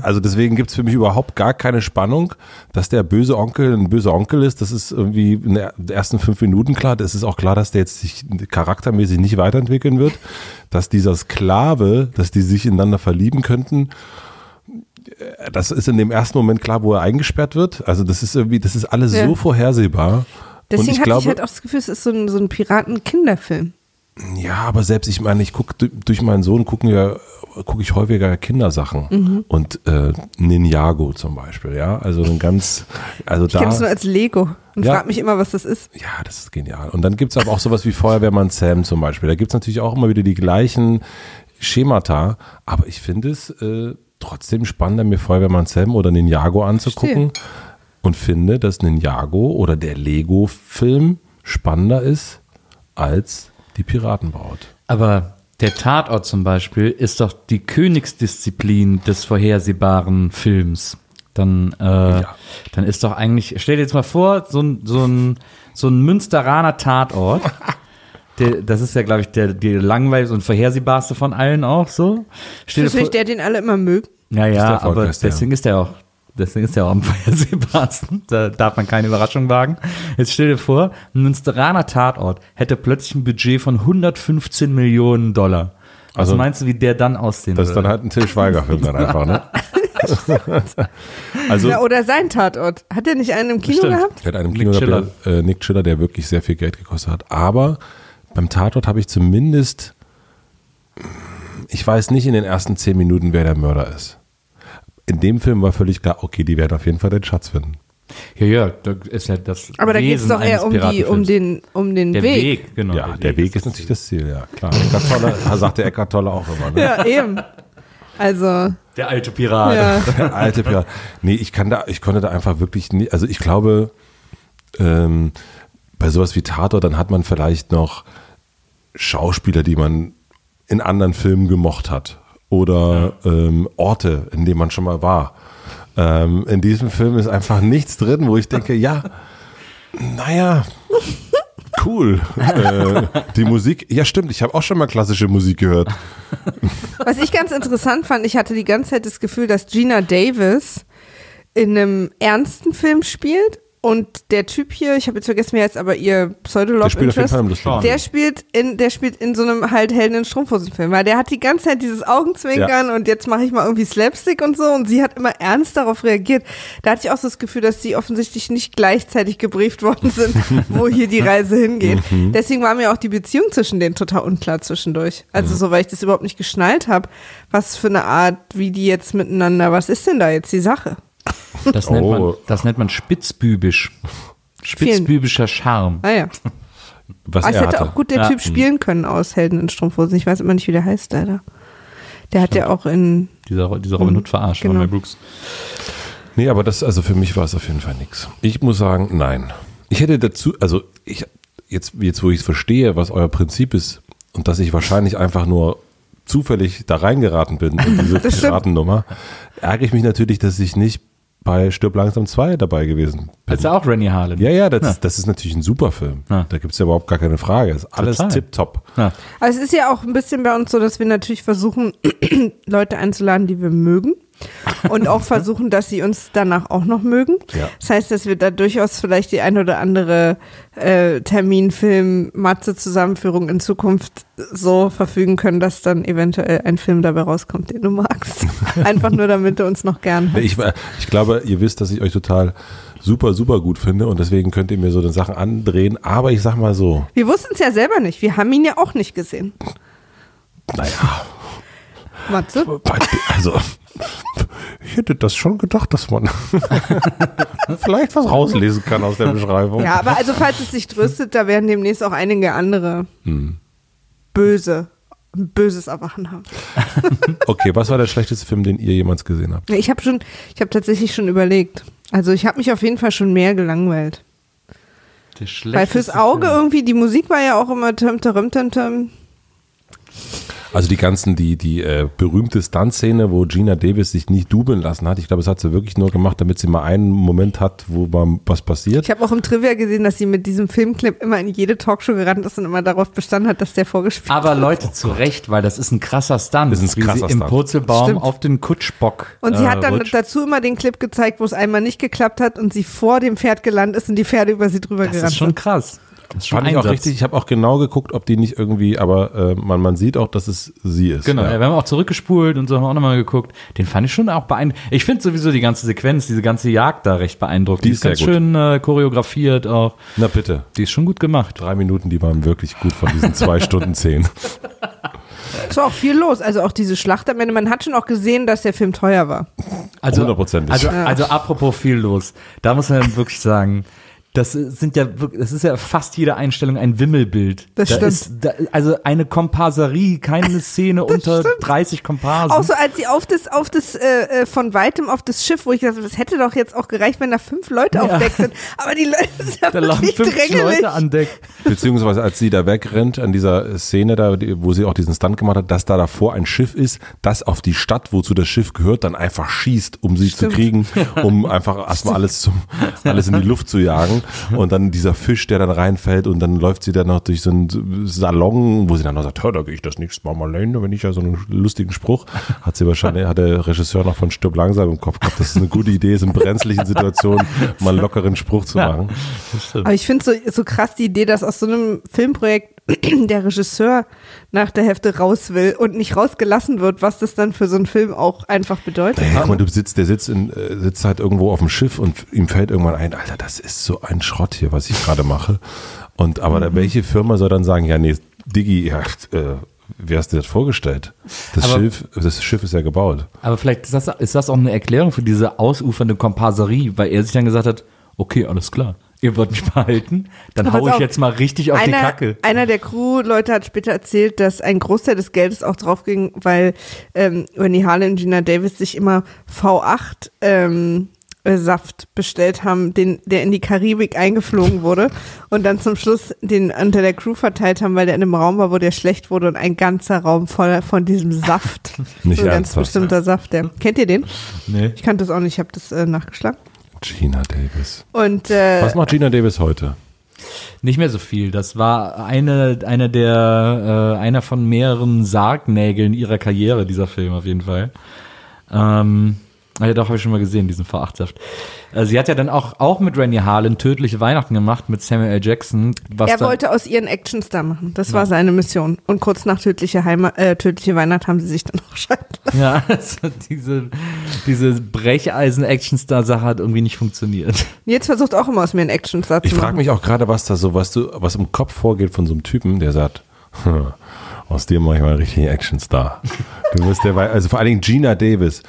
also deswegen gibt es für mich überhaupt gar keine Spannung, dass der böse Onkel ein böser Onkel ist. Das ist irgendwie in den ersten fünf Minuten klar. Das ist auch klar, dass der jetzt sich charaktermäßig nicht weiterentwickeln wird. Dass dieser Sklave, dass die sich ineinander verlieben könnten, das ist in dem ersten Moment klar, wo er eingesperrt wird. Also das ist irgendwie, das ist alles Ja. so vorhersehbar. Deswegen ich hatte glaube, ich halt auch das Gefühl, es ist so ein, so ein Piraten-Kinderfilm. ja, aber selbst ich meine, ich gucke durch meinen Sohn gucken wir gucke ich häufiger Kindersachen Mhm. und äh, Ninjago zum Beispiel, ja, also ein ganz, also Ich kenne da, es nur als Lego und Ja. frage mich immer, was das ist. ja, das ist genial. Und dann gibt's aber auch sowas wie Feuerwehrmann Sam zum Beispiel. Da gibt's natürlich auch immer wieder die gleichen Schemata, aber ich finde es äh, trotzdem spannender, mir Feuerwehrmann Sam oder Ninjago anzugucken und finde, dass Ninjago oder der Lego-Film spannender ist als die Piratenbraut. Aber der Tatort zum Beispiel ist doch die Königsdisziplin des vorhersehbaren Films. Dann, äh, dann ist doch eigentlich, stell dir jetzt mal vor, so ein, so ein, so ein Münsteraner Tatort. Der, das ist ja, glaube ich, der, die langweiligste und vorhersehbarste von allen auch so. Dir ist nicht der, den alle immer mögen. ja, Ist der ja, aber deswegen ist der auch, deswegen ist der auch am vorhersehbarsten. Da darf man keine Überraschung wagen. Jetzt stell dir vor, ein Münsteraner Tatort hätte plötzlich ein Budget von 115 Millionen Dollar. Was Also- meinst du, wie der dann aussehen Das ist dann würde? halt ein Till Schweiger-Film dann einfach, ne? also, Ja, oder sein Tatort. Hat er nicht einen im Kino Stimmt. gehabt? Der hat einen Nick Kino Chiller. gehabt, der, äh, Nick Chiller, der wirklich sehr viel Geld gekostet hat. Aber beim Tatort habe ich zumindest, ich weiß nicht in den ersten zehn Minuten, wer der Mörder ist. In dem Film war völlig klar, okay, die werden auf jeden Fall den Schatz finden. Ja, ja, da ist ja das Aber da geht es doch eher um, die, um, den, um den der Weg. Weg. genau. ja, der Weg ist natürlich das Ziel, ja, klar. Eckart Tolle, sagt der Eckart Tolle auch immer. Ne? Ja, eben. Also, Der alte Pirat. ja. Der alte Pirat. Nee, ich kann da, ich konnte da einfach wirklich nicht, also ich glaube, ähm, bei sowas wie Tatort, dann hat man vielleicht noch Schauspieler, die man in anderen Filmen gemocht hat. Oder ähm, Orte, in denen man schon mal war. Ähm, in diesem Film ist einfach nichts drin, wo ich denke, ja, naja, cool. äh, die Musik, ja stimmt, ich habe auch schon mal klassische Musik gehört. Was ich ganz interessant fand, ich hatte die ganze Zeit das Gefühl, dass Gina Davis in einem ernsten Film spielt und der Typ hier, ich habe jetzt vergessen, wer jetzt aber ihr pseudo Der spielt auf jeden interest Fall Lustig. der spielt in der spielt in so einem halt Helden in Strumpfhosen-Film, weil der hat die ganze Zeit dieses Augenzwinkern und jetzt mache ich mal irgendwie Slapstick und so und sie hat immer ernst darauf reagiert. Da hatte ich auch so das Gefühl, dass sie offensichtlich nicht gleichzeitig gebrieft worden sind, wo hier die Reise hingeht. Mhm. Deswegen war mir auch die Beziehung zwischen denen total unklar zwischendurch. Also so, weil ich das überhaupt nicht geschnallt habe, was für eine Art, wie die jetzt miteinander, was ist denn da jetzt die Sache? Das, nennt man, Oh. das nennt man spitzbübisch. Spitzbübischer Charme. Naja. Was Aber es hätte hatte. auch gut der Ja. Typ spielen können aus Helden in Strumpfhosen. Ich weiß immer nicht, wie der heißt, leider. Der hat ja auch in. Dieser, dieser Robin Hood verarscht Genau. von Mel Brooks. Nee, aber das, also für mich war es auf jeden Fall nichts. Ich muss sagen, nein. Ich hätte dazu, also ich, jetzt, jetzt wo ich verstehe, was euer Prinzip ist und dass ich wahrscheinlich einfach nur zufällig da reingeraten bin in diese. Piratennummer, ärgere ich mich natürlich, dass ich nicht bei Stirb langsam 2 dabei gewesen bin. Das ist ja auch Rennie Harlan. Ja, ja, das, Ist, das ist natürlich ein super Film. Ja. Da gibt es ja überhaupt gar keine Frage. Ist alles tipptopp. Ja. Also es ist ja auch ein bisschen bei uns so, dass wir natürlich versuchen, Leute einzuladen, die wir mögen. Und auch versuchen, dass sie uns danach auch noch mögen. Ja. Das heißt, dass wir da durchaus vielleicht die ein oder andere äh, Terminfilm, Matze-Zusammenführung in Zukunft so verfügen können, dass dann eventuell ein Film dabei rauskommt, den du magst. Einfach nur, damit du uns noch gern hast. Ich, ich glaube, ihr wisst, dass ich euch total super, super gut finde und deswegen könnt ihr mir so den Sachen andrehen. Aber ich sag mal so, Wir wussten es ja selber nicht. Wir haben ihn ja auch nicht gesehen. naja, Matze? Also, ich hätte das schon gedacht, dass man vielleicht was rauslesen kann aus der Beschreibung. Ja, aber also falls es sich tröstet, da werden demnächst auch einige andere böse, ein böses Erwachen haben. Okay, was war der schlechteste Film, den ihr jemals gesehen habt? Ich habe schon, ich habe tatsächlich schon überlegt. Also ich habe mich auf jeden Fall schon mehr gelangweilt. Der Weil fürs Auge Film. irgendwie, die Musik war ja auch immer tim, tim, tim, tim. Also die ganzen, die, die äh, berühmte Stunt-Szene, wo Gina Davis sich nicht dubeln lassen hat. Ich glaube, das hat sie wirklich nur gemacht, damit sie mal einen Moment hat, wo mal was passiert. Ich habe auch im Trivia gesehen, dass sie mit diesem Filmclip immer in jede Talkshow gerannt ist und immer darauf bestanden hat, dass der vorgespielt Aber Leute, zu Recht, weil das ist ein krasser Stunt. Das ist ein wie krasser sie im Stunt. Purzelbaum Stimmt. auf den Kutschbock Und sie äh, hat dann rutscht. dazu immer den Clip gezeigt, wo es einmal nicht geklappt hat und sie vor dem Pferd gelandet ist und die Pferde über sie drüber Das gerannt ist schon krass. Das ist schon Fand ich auch richtig. Ich habe auch genau geguckt, ob die nicht irgendwie, aber äh, man, man sieht auch, dass es sie ist. Genau, ja. ja. wir haben auch zurückgespult und so haben wir auch nochmal geguckt. Den fand ich schon auch beeindruckend. Ich finde sowieso die ganze Sequenz, diese ganze Jagd da recht beeindruckend. Die ist ganz sehr gut. schön äh, choreografiert auch. Na bitte. Die ist schon gut gemacht. Drei Minuten, die waren wirklich gut von diesen zwei Stunden zehn. Es war auch viel los. Also auch diese Schlacht am Ende. Man hat schon auch gesehen, dass der Film teuer war. Also, Hundertprozentig. Also, also apropos viel los. Da muss man wirklich sagen, das sind ja wirklich, das ist ja fast jede Einstellung ein Wimmelbild. Das da stimmt. Ist, da, also eine Komparserie, keine Szene unter 30 Komparsen. Auch so, als sie auf das, auf das, äh, äh, von weitem auf das Schiff, wo ich habe, das hätte doch jetzt auch gereicht, wenn da fünf Leute auf Deck sind. Aber die Leute sind ja da laufen wirklich 50 drängelig. Leute an Deck. Beziehungsweise als sie da wegrennt an dieser Szene da, wo sie auch diesen Stunt gemacht hat, dass da davor ein Schiff ist, das auf die Stadt, wozu das Schiff gehört, dann einfach schießt, um sie Stimmt. zu kriegen, um einfach erstmal alles zum, alles in die Luft zu jagen. Und dann dieser Fisch, der dann reinfällt und dann läuft sie dann noch durch so einen Salon, wo sie dann noch sagt, "Hör, da gehe ich das nächste Mal mal alleine, wenn ich ja so einen lustigen Spruch. Hat sie wahrscheinlich, hat der Regisseur noch von Stirb langsam im Kopf gehabt, dass es eine gute Idee ist, in brenzlichen Situationen mal einen lockeren Spruch zu machen. Aber ich finde so, so krass die Idee, dass aus so einem Filmprojekt der Regisseur nach der Hälfte raus will und nicht rausgelassen wird, was das dann für so einen Film auch einfach bedeutet. Naja, guck mal, du sitzt, der sitzt, in, äh, sitzt halt irgendwo auf dem Schiff und ihm fällt irgendwann ein, Alter, das ist so ein Schrott hier, was ich gerade mache. Und aber da, welche Firma soll dann sagen, ja, nee, Digi, ja, äh, wie hast du dir das vorgestellt? Das Aber- Schiff, das Schiff ist ja gebaut. Aber vielleicht ist das, ist das auch eine Erklärung für diese ausufernde Komparserie, weil er sich dann gesagt hat, okay, alles klar, ihr wollt mich behalten, dann Aber hau ich auf, jetzt mal richtig auf die einer, Kacke. einer der Crew-Leute hat später erzählt, dass ein Großteil des Geldes auch drauf ging, weil ähm, Rennie Harlan und Gina Davis sich immer V8 ähm, äh, Saft bestellt haben, den, der in die Karibik eingeflogen wurde und dann zum Schluss den unter der Crew verteilt haben, weil der in einem Raum war, wo der schlecht wurde und ein ganzer Raum voll von diesem Saft. Nicht so ein ganz ernsthaft. bestimmter Saft. Der. Kennt ihr den? Nee. Ich kannte das auch nicht, ich habe das äh, nachgeschlagen. Gina Davis. Und äh, Was macht Gina Davis heute? Nicht mehr so viel. Das war eine, eine der, äh, einer von mehreren Sargnägeln ihrer Karriere, dieser Film auf jeden Fall. Ähm, ja, doch, habe ich schon mal gesehen, diesen V8-Saft. Äh, sie hat ja dann auch, auch mit Rennie Harlan tödliche Weihnachten gemacht mit Samuel L. Jackson. Was Er wollte aus ihren Actionstar machen. Das war seine Mission. Und kurz nach tödliche, Heima äh, tödliche Weihnacht haben sie sich dann auch scheiden lassen. Ja, also diese, diese Brecheisen-Actionstar-Sache hat irgendwie nicht funktioniert. Jetzt versucht auch immer aus mir einen Actionstar zu Ich machen. frage mich auch gerade, was da so, was du, was im Kopf vorgeht von so einem Typen, der sagt, "Hm, aus dir mache ich mal einen richtigen Actionstar. Du wirst der, also vor allen Dingen Gina Davis.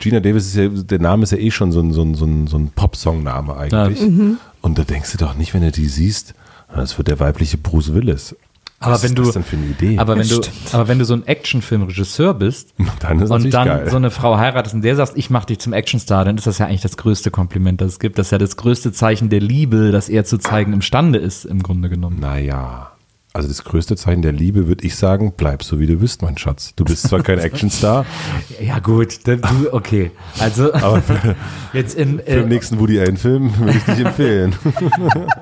Gina Davis ist ja, der Name ist ja eh schon so ein, so ein, so ein, so ein Pop-Song-Name eigentlich. Mhm. Und da denkst du doch nicht, wenn du die siehst, das wird der weibliche Bruce Willis. Aber Was wenn ist du, das denn für eine Idee? aber wenn du, aber wenn du so ein Actionfilm-Regisseur bist dann und dann geil. so eine Frau heiratest und der sagst, ich mach dich zum Actionstar, dann ist das ja eigentlich das größte Kompliment, das es gibt. Das ist ja das größte Zeichen der Liebe, das er zu zeigen imstande ist, im Grunde genommen. Naja, also das größte Zeichen der Liebe würde ich sagen, bleib so wie du bist, mein Schatz. Du bist zwar kein Actionstar, Ja gut, da- du, okay. Also aber für, jetzt in, für den äh, nächsten Woody Allen-Film würde ich dich empfehlen.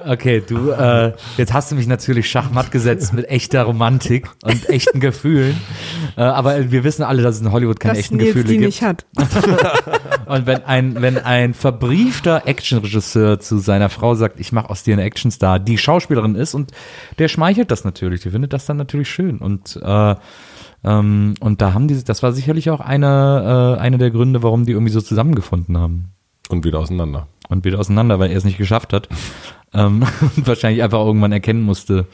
okay, du, äh, jetzt hast du mich natürlich schachmatt gesetzt mit echter Romantik und echten Gefühlen. Äh, aber wir wissen alle, dass es in Hollywood keine dass echten Nils Gefühle die gibt. nicht hat. Und wenn ein, wenn ein verbriefter Actionregisseur zu seiner Frau sagt, ich mache aus dir eine Actionstar, die Schauspielerin ist und der schmeichelt das natürlich, die findet das dann natürlich schön. Und, äh, ähm, und da haben die, das war sicherlich auch eine, äh, eine der Gründe, warum die irgendwie so zusammengefunden haben. Und wieder auseinander. Und wieder auseinander, weil er es nicht geschafft hat. ähm, und wahrscheinlich einfach irgendwann erkennen musste,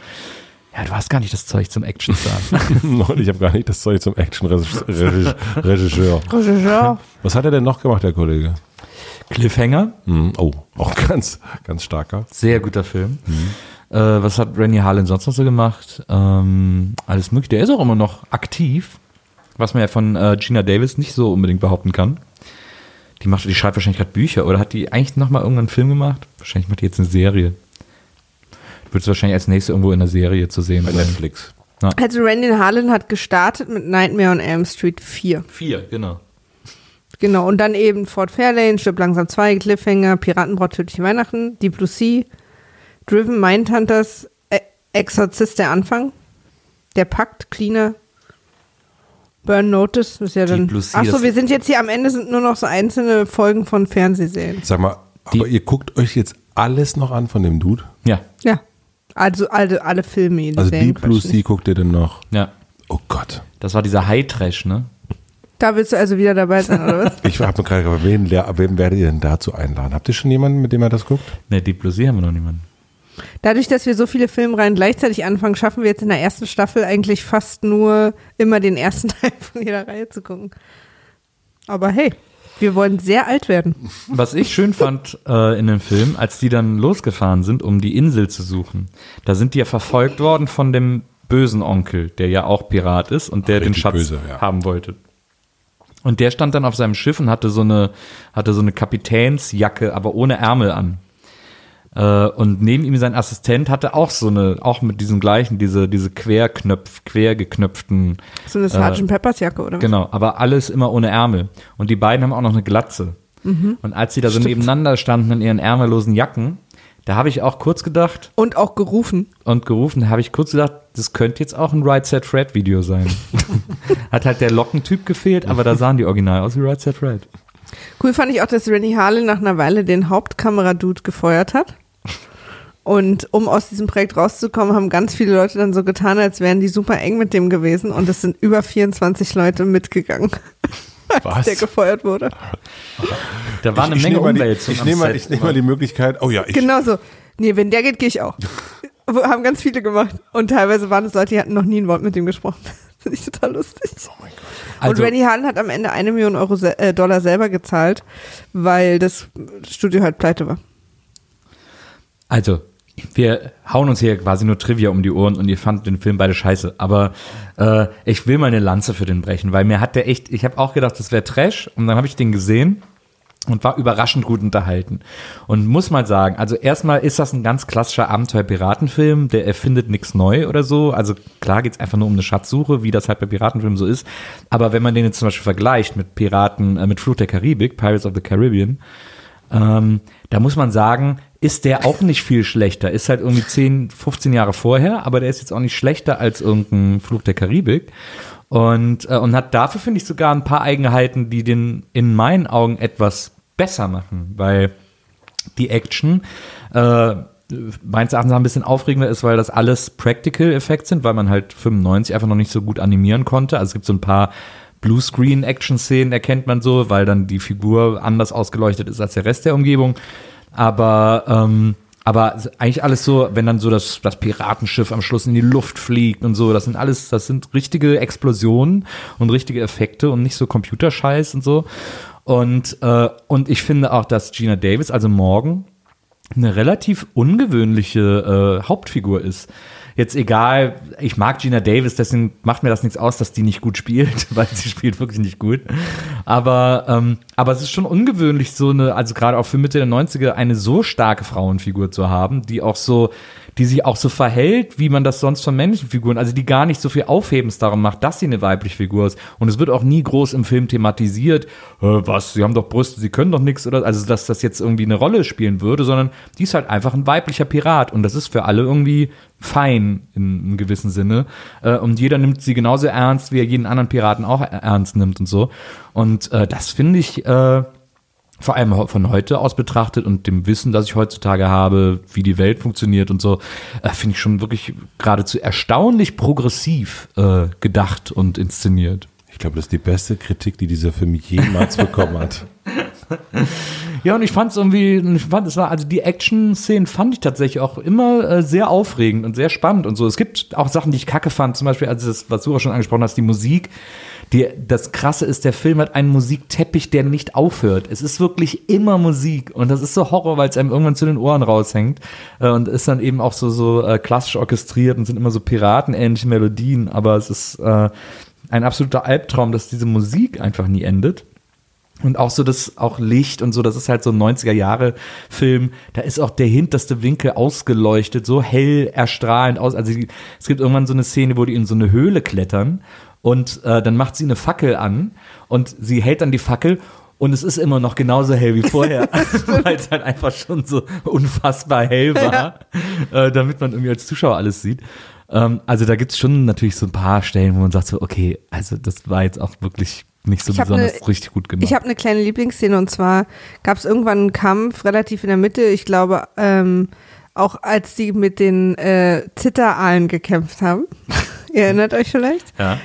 ja, du hast gar nicht das Zeug zum Actionstar. Ich habe gar nicht das Zeug zum Action-Regisseur. Regisseur. Was hat er denn noch gemacht, der Kollege? Cliffhanger, Hm, oh, auch ganz, ganz starker. Sehr guter Film. Äh, was hat Rennie Harlan sonst noch so gemacht? Ähm, alles mögliche. Der ist auch immer noch aktiv, was man ja von äh, Gina Davis nicht so unbedingt behaupten kann. Die macht, die schreibt wahrscheinlich gerade Bücher oder hat die eigentlich noch mal irgendeinen Film gemacht? Wahrscheinlich macht die jetzt eine Serie. Wird es wahrscheinlich als nächste irgendwo in der Serie zu sehen Bei sein. Netflix. Also Randy Harlan hat gestartet mit Nightmare on Elm Street 4. Vier, genau. Genau, und dann eben Fort Fairlane, Stirb langsam 2, Cliffhanger, Piratenbraut, tödliche Weihnachten, Deep Blue Sea, Driven, Mindhunters, Ä- Exorzist der Anfang, Der Pakt, Cleaner, Burn Notice, das ist ja Deep dann. Blue Sea, Achso, wir sind jetzt hier am Ende, sind nur noch so einzelne Folgen von Fernsehserien. Sag mal, aber ihr guckt euch jetzt alles noch an von dem Dude? Ja. Ja. Also alle, alle Filme. die Also Deep Blue Sea guckt ihr denn noch? Ja. Oh Gott. Das war dieser High-Trash, ne? Da willst du also wieder dabei sein, oder was? Ich habe mir gerade gefragt, wen, wen werdet ihr denn dazu einladen? Habt ihr schon jemanden, mit dem ihr das guckt? Ne, Deep Blue Sea haben wir noch niemanden. Dadurch, dass wir so viele Filmreihen gleichzeitig anfangen, schaffen wir jetzt in der ersten Staffel eigentlich fast nur immer den ersten Teil von jeder Reihe zu gucken. Aber hey, wir wollen sehr alt werden. Was ich schön fand äh, in dem Film, als die dann losgefahren sind, um die Insel zu suchen, da sind die ja verfolgt worden von dem bösen Onkel, der ja auch Pirat ist und der den Richtig Schatz böse, ja. haben wollte. Und der stand dann auf seinem Schiff und hatte so eine, hatte so eine Kapitänsjacke, aber ohne Ärmel an. Äh, und neben ihm sein Assistent hatte auch so eine, auch mit diesem gleichen, diese, diese Querknöpf, quergeknöpften So eine Sgt. Peppers Jacke, oder? Genau, aber alles immer ohne Ärmel. Und die beiden haben auch noch eine Glatze. Und als sie da so nebeneinander standen in ihren ärmellosen Jacken, da habe ich auch kurz gedacht Und auch gerufen. und gerufen, da habe ich kurz gedacht, das könnte jetzt auch ein Right Set Fred Video sein. Hat halt der Lockentyp gefehlt, aber da sahen die original aus wie Right Set Fred. Cool fand ich auch, dass Rennie Harlin nach einer Weile den Hauptkameradude gefeuert hat. Und um aus diesem Projekt rauszukommen, haben ganz viele Leute dann so getan, als wären die super eng mit dem gewesen. Und es sind über 24 Leute mitgegangen, als Was? der gefeuert wurde. Da war eine ich Menge Umwälzung ich nehme mal, ich nehme mal die Möglichkeit. Oh ja, ich, Genau so. Nee, wenn der geht, gehe ich auch. haben ganz viele gemacht. Und teilweise waren es Leute, die hatten noch nie ein Wort mit dem gesprochen. Das finde ich total lustig. Also- und Rennie Hahn hat am Ende eine Million Euro se äh, Dollar selber gezahlt, weil das Studio halt pleite war. Also, wir hauen uns hier quasi nur Trivia um die Ohren und ihr fandet den Film beide scheiße. Aber äh, ich will mal eine Lanze für den brechen, weil mir hat der echt, ich habe auch gedacht, das wäre Trash und dann habe ich den gesehen und war überraschend gut unterhalten. Und muss mal sagen, also erstmal ist das ein ganz klassischer Abenteuer-Piratenfilm, der erfindet nichts neu oder so. Also klar geht's einfach nur um eine Schatzsuche, wie das halt bei Piratenfilmen so ist. Aber wenn man den jetzt zum Beispiel vergleicht mit Piraten, äh, mit Fluch der Karibik, Pirates of the Caribbean, ähm, da muss man sagen, ist der auch nicht viel schlechter. Ist halt irgendwie 10, 15 Jahre vorher, aber der ist jetzt auch nicht schlechter als irgendein Fluch der Karibik. Und, äh, und hat dafür, finde ich, sogar ein paar Eigenheiten, die den in meinen Augen etwas besser machen, weil die Action äh, meines Erachtens ein bisschen aufregender ist, weil das alles Practical Effects sind, weil man halt 95 einfach noch nicht so gut animieren konnte. Also es gibt so ein paar Bluescreen-Action-Szenen, erkennt man so, weil dann die Figur anders ausgeleuchtet ist als der Rest der Umgebung. Aber ähm, aber eigentlich alles so, wenn dann so das, das Piratenschiff am Schluss in die Luft fliegt und so, das sind alles, das sind richtige Explosionen und richtige Effekte und nicht so Computerscheiß und so. Und, äh, und ich finde auch, dass Gina Davis, also Morgan, eine relativ ungewöhnliche äh, Hauptfigur ist. Jetzt egal, ich mag Gina Davis, deswegen macht mir das nichts aus, dass die nicht gut spielt, weil sie spielt wirklich nicht gut. Aber, ähm, aber es ist schon ungewöhnlich, so eine, also gerade auch für Mitte der 90er, eine so starke Frauenfigur zu haben, die auch so, die sich auch so verhält, wie man das sonst von männlichen Figuren, also die gar nicht so viel Aufhebens darum macht, dass sie eine weibliche Figur ist. Und es wird auch nie groß im Film thematisiert, äh, was, sie haben doch Brüste, sie können doch nichts oder, also dass das jetzt irgendwie eine Rolle spielen würde, sondern die ist halt einfach ein weiblicher Pirat und das ist für alle irgendwie fein in einem gewissen Sinne. Äh, und jeder nimmt sie genauso ernst, wie er jeden anderen Piraten auch ernst nimmt und so. Und äh, das finde ich, äh, vor allem von heute aus betrachtet und dem Wissen, das ich heutzutage habe, wie die Welt funktioniert und so, äh, finde ich schon wirklich geradezu erstaunlich progressiv äh, gedacht und inszeniert. ich glaube, das ist die beste Kritik, die dieser Film jemals bekommen hat. Ja, und ich fand es irgendwie, ich fand, es war, also die Action-Szenen fand ich tatsächlich auch immer äh, sehr aufregend und sehr spannend und so. Es gibt auch Sachen, die ich kacke fand, zum Beispiel, also das, was du auch schon angesprochen hast, die Musik. Die, das Krasse ist, der Film hat einen Musikteppich, der nicht aufhört. Es ist wirklich immer Musik und das ist so Horror, weil es einem irgendwann zu den Ohren raushängt äh, und ist dann eben auch so, so äh, klassisch orchestriert und sind immer so piratenähnliche Melodien, aber es ist äh, ein absoluter Albtraum, dass diese Musik einfach nie endet. Und auch so das, auch Licht und so, das ist halt so ein 90er-Jahre-Film. Da ist auch der hinterste Winkel ausgeleuchtet, so hell erstrahlend aus. Also es gibt irgendwann so eine Szene, wo die in so eine Höhle klettern und äh, dann macht sie eine Fackel an und sie hält dann die Fackel und es ist immer noch genauso hell wie vorher, weil es halt einfach schon so unfassbar hell war, äh, damit man irgendwie als Zuschauer alles sieht. Ähm, also da gibt's schon natürlich so ein paar Stellen, wo man sagt so, okay, also das war jetzt auch wirklich nicht so besonders ne- richtig gut gemacht. Ich habe eine kleine Lieblingsszene und zwar gab es irgendwann einen Kampf relativ in der Mitte, ich glaube ähm, Auch als die mit den äh, Zitteraalen gekämpft haben. Ihr erinnert euch vielleicht? Ja.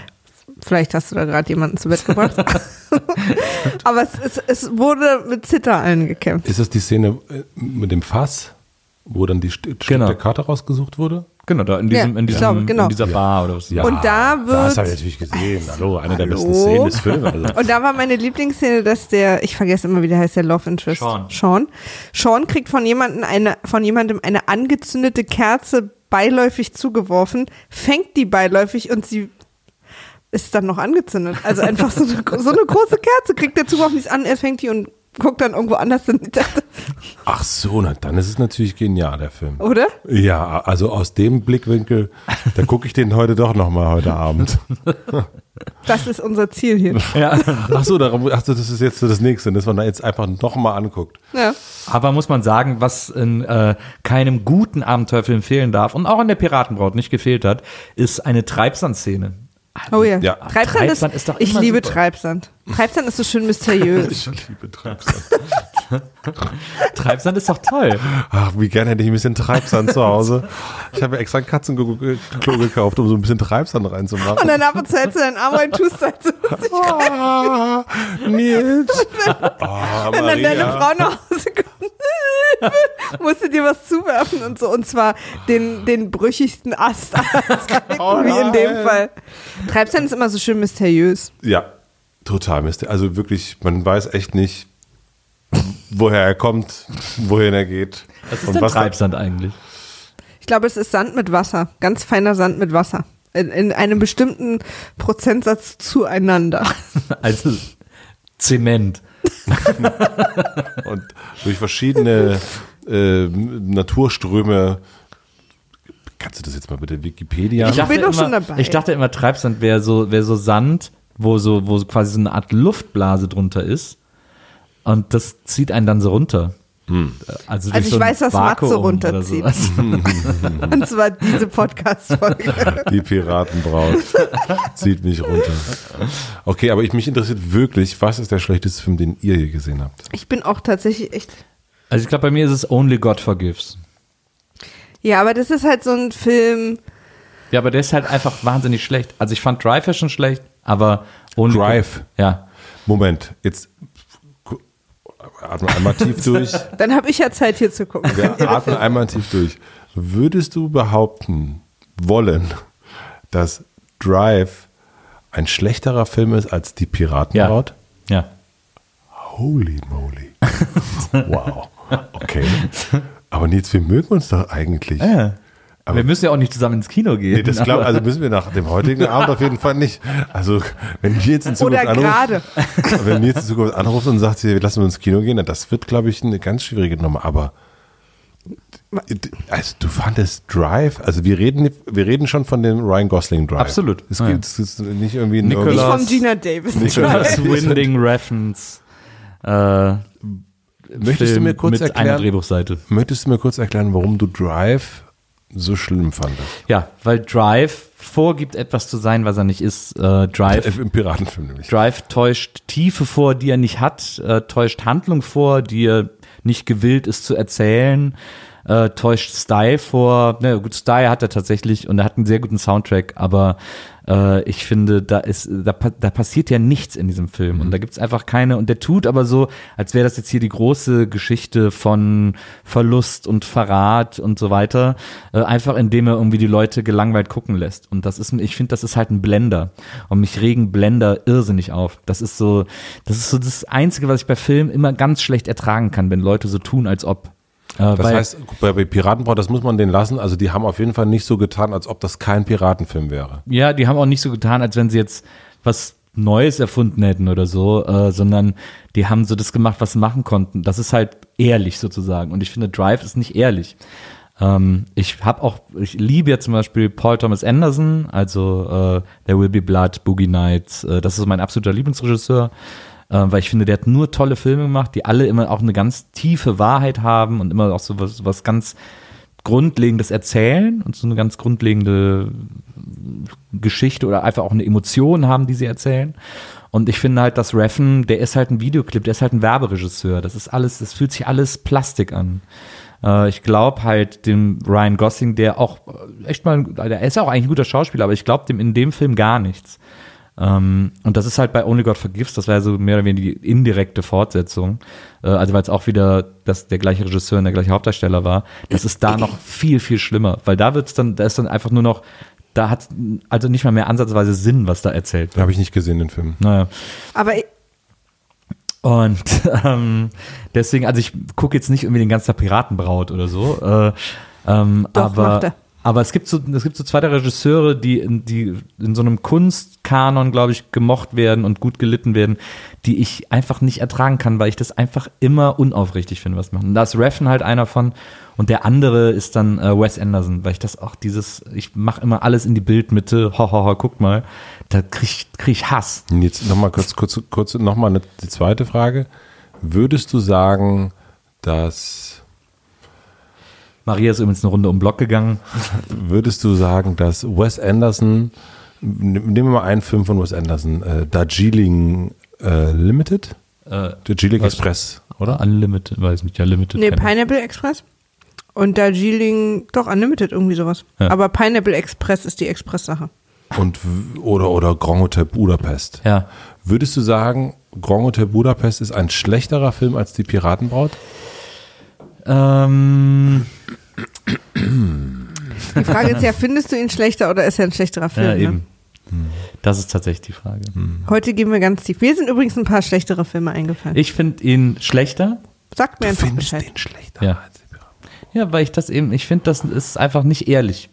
Vielleicht hast du da gerade jemanden zu Bett gebracht. Aber es, es, es wurde mit Zitteraalen gekämpft. Ist das die Szene äh, mit dem Fass, wo dann die St Genau. der Karte rausgesucht wurde? Genau, da in, diesem, Ja, in, diesem, glaube, genau. in dieser Bar oder was. Ja, Und da Das wird- habe ich natürlich gesehen. Hallo, eine der Hallo? besten Szenen des Films. Also. Und da war meine Lieblingsszene, dass der, ich vergesse immer, wie der heißt, der Love Interest. Sean. Sean. Sean kriegt von jemandem eine, von jemandem eine angezündete Kerze beiläufig zugeworfen, fängt die beiläufig und sie ist dann noch angezündet. Also einfach so eine, so eine große Kerze kriegt er zugeworfen, die ist an, er fängt die und guckt dann irgendwo anders hin. Ach so, na, dann ist es natürlich genial, der Film. Oder? Ja, also aus dem Blickwinkel, da gucke ich den heute doch nochmal heute Abend. Das ist unser Ziel hier. Ja. Ach so, darum, ach so, das ist jetzt so das Nächste, dass man da jetzt einfach nochmal anguckt. Ja. Aber muss man sagen, was in äh, keinem guten Abenteuerfilm fehlen darf und auch in der Piratenbraut nicht gefehlt hat, ist eine Treibsandszene. Oh ja. Ja. Treibsand, Treibsand ist, ist doch ich liebe super. Treibsand. Treibsand ist so schön mysteriös. liebe Treibsand. Treibsand ist doch toll. Ach, wie gerne hätte ich ein bisschen Treibsand zu Hause. Ich habe mir extra ein Katzenklo gekauft, um so ein bisschen Treibsand reinzumachen. Und dann ab und zu hältst du deinen Arm rein, tust halt so. Ah, Nils. Oh, Wenn dann deine Maria. Frau nach Hause kommt, musst du dir was zuwerfen und so. Und zwar den, den brüchigsten Ast Oh wie in dem. Fall. Treibsand ist immer so schön mysteriös. Ja, total Mist. Also wirklich, man weiß echt nicht, woher er kommt, wohin er geht. Was ist und denn was Treibsand eigentlich? Ich glaube, es ist Sand mit Wasser. Ganz feiner Sand mit Wasser. In, in einem bestimmten Prozentsatz zueinander. Also Zement. Und durch verschiedene äh, Naturströme. Kannst du das jetzt mal bitte Wikipedia? Ich bin doch schon dabei. Ich dachte immer, Treibsand wäre so, wär so Sand, wo so, wo quasi so eine Art Luftblase drunter ist. Und das zieht einen dann so runter. Also, durch Also ich so ein weiß, was Matze Vakuum oder runterzieht. Und zwar diese Podcast-Folge. Die Piratenbraut zieht mich runter. Okay, aber ich, mich interessiert wirklich, was ist der schlechteste Film, den ihr je gesehen habt? Ich bin auch tatsächlich echt. Also ich glaube, bei mir ist es Only God Forgives. Ja, aber das ist halt so ein Film. Ja, aber der ist halt einfach wahnsinnig schlecht. Also ich fand Drive schon schlecht, aber Only Drive? Ja. Moment, jetzt atme einmal tief durch. Dann habe ich ja Zeit hier zu gucken. Ja, atme einmal tief durch. Würdest du behaupten wollen, dass Drive ein schlechterer Film ist als Die Piratenbraut? Ja. Holy moly. wow. Okay. Aber Nils, wir mögen uns doch eigentlich. ja. Aber- wir müssen ja auch nicht zusammen ins Kino gehen. Nee, das glaube aber- also müssen wir nach dem heutigen Abend auf jeden Fall nicht. Also, wenn Nils in Oder Zukunft anruft, gerade. wenn Nils in Zukunft anruft und sagt, wir lassen uns ins Kino gehen, das wird, glaube ich, eine ganz schwierige Nummer. Aber also du fandest Drive, also wir reden, wir reden schon von dem Ryan Gosling Drive. Absolut. Es Ja. gibt es ist nicht irgendwie Nicolas- Nicht von Gina Davis. Nicolas- Winding Reference. Äh, Möchtest du Film mir kurz mit einer erklären, Drehbuchseite. möchtest du mir kurz erklären, warum du Drive so schlimm fandest? Ja, weil Drive vorgibt, etwas zu sein, was er nicht ist. Äh, Drive, Im Piratenfilm nämlich. Drive täuscht Tiefe vor, die er nicht hat, äh, täuscht Handlung vor, die er nicht gewillt ist zu erzählen, äh, täuscht Style vor. Na gut, Style hat er tatsächlich und er hat einen sehr guten Soundtrack, aber äh, ich finde, da ist, da, da passiert ja nichts in diesem Film und da gibt's einfach keine und der tut aber so, als wäre das jetzt hier die große Geschichte von Verlust und Verrat und so weiter, äh, einfach indem er irgendwie die Leute gelangweilt gucken lässt und das ist, ich finde, das ist halt ein Blender und mich regen Blender irrsinnig auf. Das ist so, das ist so das Einzige, was ich bei Filmen immer ganz schlecht ertragen kann, wenn Leute so tun, als ob. Äh, Das weil- heißt, bei, bei Piratenbraut, das muss man denen lassen. Also die haben auf jeden Fall nicht so getan, als ob das kein Piratenfilm wäre. Ja, die haben auch nicht so getan, als wenn sie jetzt was Neues erfunden hätten oder so, äh, sondern die haben so das gemacht, was sie machen konnten. Das ist halt ehrlich sozusagen. Und ich finde, Drive ist nicht ehrlich. Ähm, ich habe auch, ich liebe ja zum Beispiel Paul Thomas Anderson, also äh, There Will Be Blood, Boogie Nights. Äh, das ist mein absoluter Lieblingsregisseur, äh, weil ich finde, der hat nur tolle Filme gemacht, die alle immer auch eine ganz tiefe Wahrheit haben und immer auch so was, was ganz Grundlegendes erzählen und so eine ganz grundlegende Geschichte oder einfach auch eine Emotion haben, die sie erzählen. Und ich finde halt, dass Reffen, der ist halt ein Videoclip, der ist halt ein Werberegisseur. Das ist alles, das fühlt sich alles Plastik an. Äh, ich glaube halt dem Ryan Gosling, der auch äh, echt mal, der ist auch eigentlich ein guter Schauspieler, aber ich glaube dem in dem Film gar nichts. Ähm, und das ist halt bei Only God Forgives, das wäre so mehr oder weniger die indirekte Fortsetzung. Äh, also weil es auch wieder das, der gleiche Regisseur und der gleiche Hauptdarsteller war. Das ist da noch viel, viel schlimmer, weil da wird's dann, da ist dann einfach nur noch, da hat also nicht mal mehr ansatzweise Sinn, was da erzählt wird. Habe ich nicht gesehen, den Film. Naja. Aber ich- Und ähm, deswegen, also ich gucke jetzt nicht irgendwie den ganzen Tag Piratenbraut oder so. Äh, ähm, Doch, aber, macht er. Aber es gibt so, es gibt so zwei der Regisseure, die in, die in so einem Kunstkanon, glaube ich, gemocht werden und gut gelitten werden, die ich einfach nicht ertragen kann, weil ich das einfach immer unaufrichtig finde, was machen. Da ist Reffen halt einer von und der andere ist dann äh, Wes Anderson, weil ich das auch dieses, ich mache immer alles in die Bildmitte, ho, ho, ho, guck mal, da krieg ich, krieg ich Hass. Und jetzt nochmal kurz, kurz, kurz nochmal die zweite Frage. Würdest du sagen, dass, Maria ist übrigens eine Runde um den Block gegangen. würdest du sagen, dass Wes Anderson, nehmen wir mal einen Film von Wes Anderson, äh, Darjeeling äh, Limited? Äh, Darjeeling? Express, Oder? Unlimited, weiß nicht, ja, Limited. nee. Pineapple Express. Und Darjeeling, doch, Unlimited, irgendwie sowas. Ja. Aber Pineapple Express ist die Express-Sache. Und, oder, oder Grand Hotel Budapest. Ja. Würdest du sagen, Grand Hotel Budapest ist ein schlechterer Film als die Piratenbraut? Ähm, Die Frage ist ja, findest du ihn schlechter oder ist er ein schlechterer Film? ja, ne? eben. Das ist tatsächlich die Frage. Heute gehen wir ganz tief. Mir sind übrigens ein paar schlechtere Filme eingefallen. Ich finde ihn schlechter. Sagt mir Du einfach findest Bescheid. den schlechter Ja. Ja, weil ich das eben, ich finde, das ist einfach nicht ehrlich.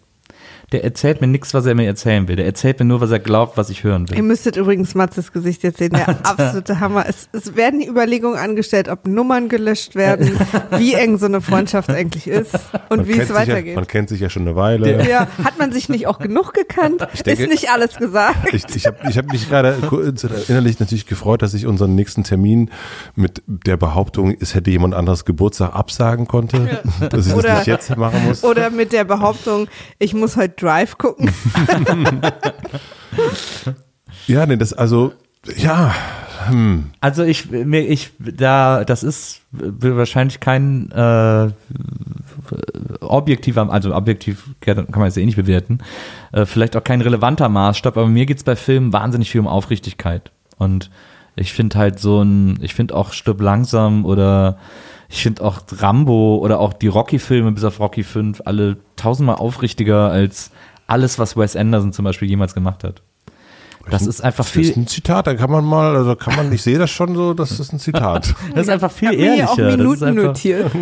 Der erzählt mir nichts, was er mir erzählen will. Der erzählt mir nur, was er glaubt, was ich hören Ihr will. müsstet übrigens Matzes Gesicht jetzt sehen. Der absolute Hammer. Es, es werden die Überlegungen angestellt, ob Nummern gelöscht werden, wie eng so eine Freundschaft eigentlich ist und Man wie es sich Ja, weitergeht. man kennt sich ja schon eine Weile. Ja, hat man sich nicht auch genug gekannt? denke- ist nicht alles gesagt. Ich, ich habe ich hab mich gerade innerlich natürlich gefreut, dass ich unseren nächsten Termin mit der Behauptung, es hätte jemand anderes Geburtstag absagen konnte, dass ich Oder- das nicht jetzt machen muss. Oder mit der Behauptung, ich muss heute Drive gucken. Ja, nee, das also, ja, hm, Also ich, mir, ich, da, das ist wahrscheinlich kein äh, objektiver, also objektiv kann man es eh nicht bewerten, äh, vielleicht auch kein relevanter Maßstab, aber mir geht's bei Filmen wahnsinnig viel um Aufrichtigkeit. Und ich finde halt so ein, ich finde auch Stirb langsam oder ich finde auch Rambo oder auch die Rocky-Filme bis auf Rocky 5 alle tausendmal aufrichtiger als alles, was Wes Anderson zum Beispiel jemals gemacht hat. Das ist einfach das ist viel, ein Zitat, da kann man mal, also kann man, ich sehe das schon so, das ist ein Zitat. das ist einfach viel Ich auch Minuten einfach, notiert.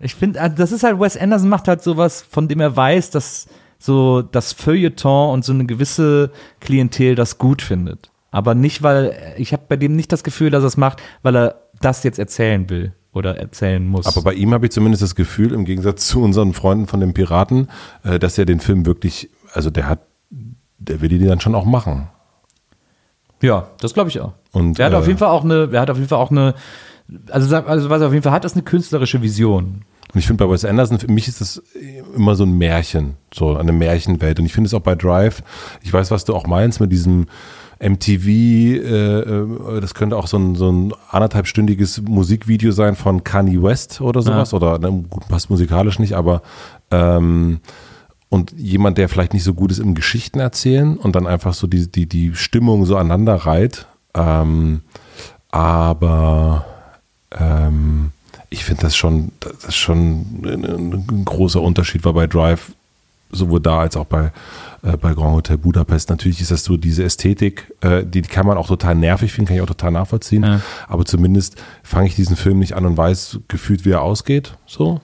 Ich finde, äh, das ist halt, Wes Anderson macht halt sowas, von dem er weiß, dass so das Feuilleton und so eine gewisse Klientel das gut findet. Aber nicht, weil, ich habe bei dem nicht das Gefühl, dass er es macht, weil er das jetzt erzählen will oder erzählen muss. Aber bei ihm habe ich zumindest das Gefühl, im Gegensatz zu unseren Freunden von den Piraten, äh, dass er den Film wirklich, also der hat, der will die dann schon auch machen. ja, das glaube ich auch. Und, er hat äh, auf jeden Fall auch eine, er hat auf jeden Fall auch eine, also, also was er auf jeden Fall hat, ist eine künstlerische Vision. Und ich finde bei Wes Anderson, für mich ist das immer so ein Märchen, so eine Märchenwelt. Und ich finde es auch bei Drive, ich weiß, was du auch meinst mit diesem MTV, äh, äh, das könnte auch so ein, so ein anderthalbstündiges Musikvideo sein von Kanye West oder sowas. Oder ne, gut, passt musikalisch nicht, aber ähm, und jemand, der vielleicht nicht so gut ist im Geschichten erzählen und dann einfach so die, die, die Stimmung so aneinander reiht. Ähm, aber ähm, ich finde das schon, das ist schon ein, ein großer Unterschied, war bei Drive sowohl da als auch bei, äh, bei Grand Hotel Budapest. Natürlich ist das so diese Ästhetik, äh, die, die kann man auch total nervig finden, kann ich auch total nachvollziehen. Ja. Aber zumindest fange ich diesen Film nicht an und weiß gefühlt, wie er ausgeht. So.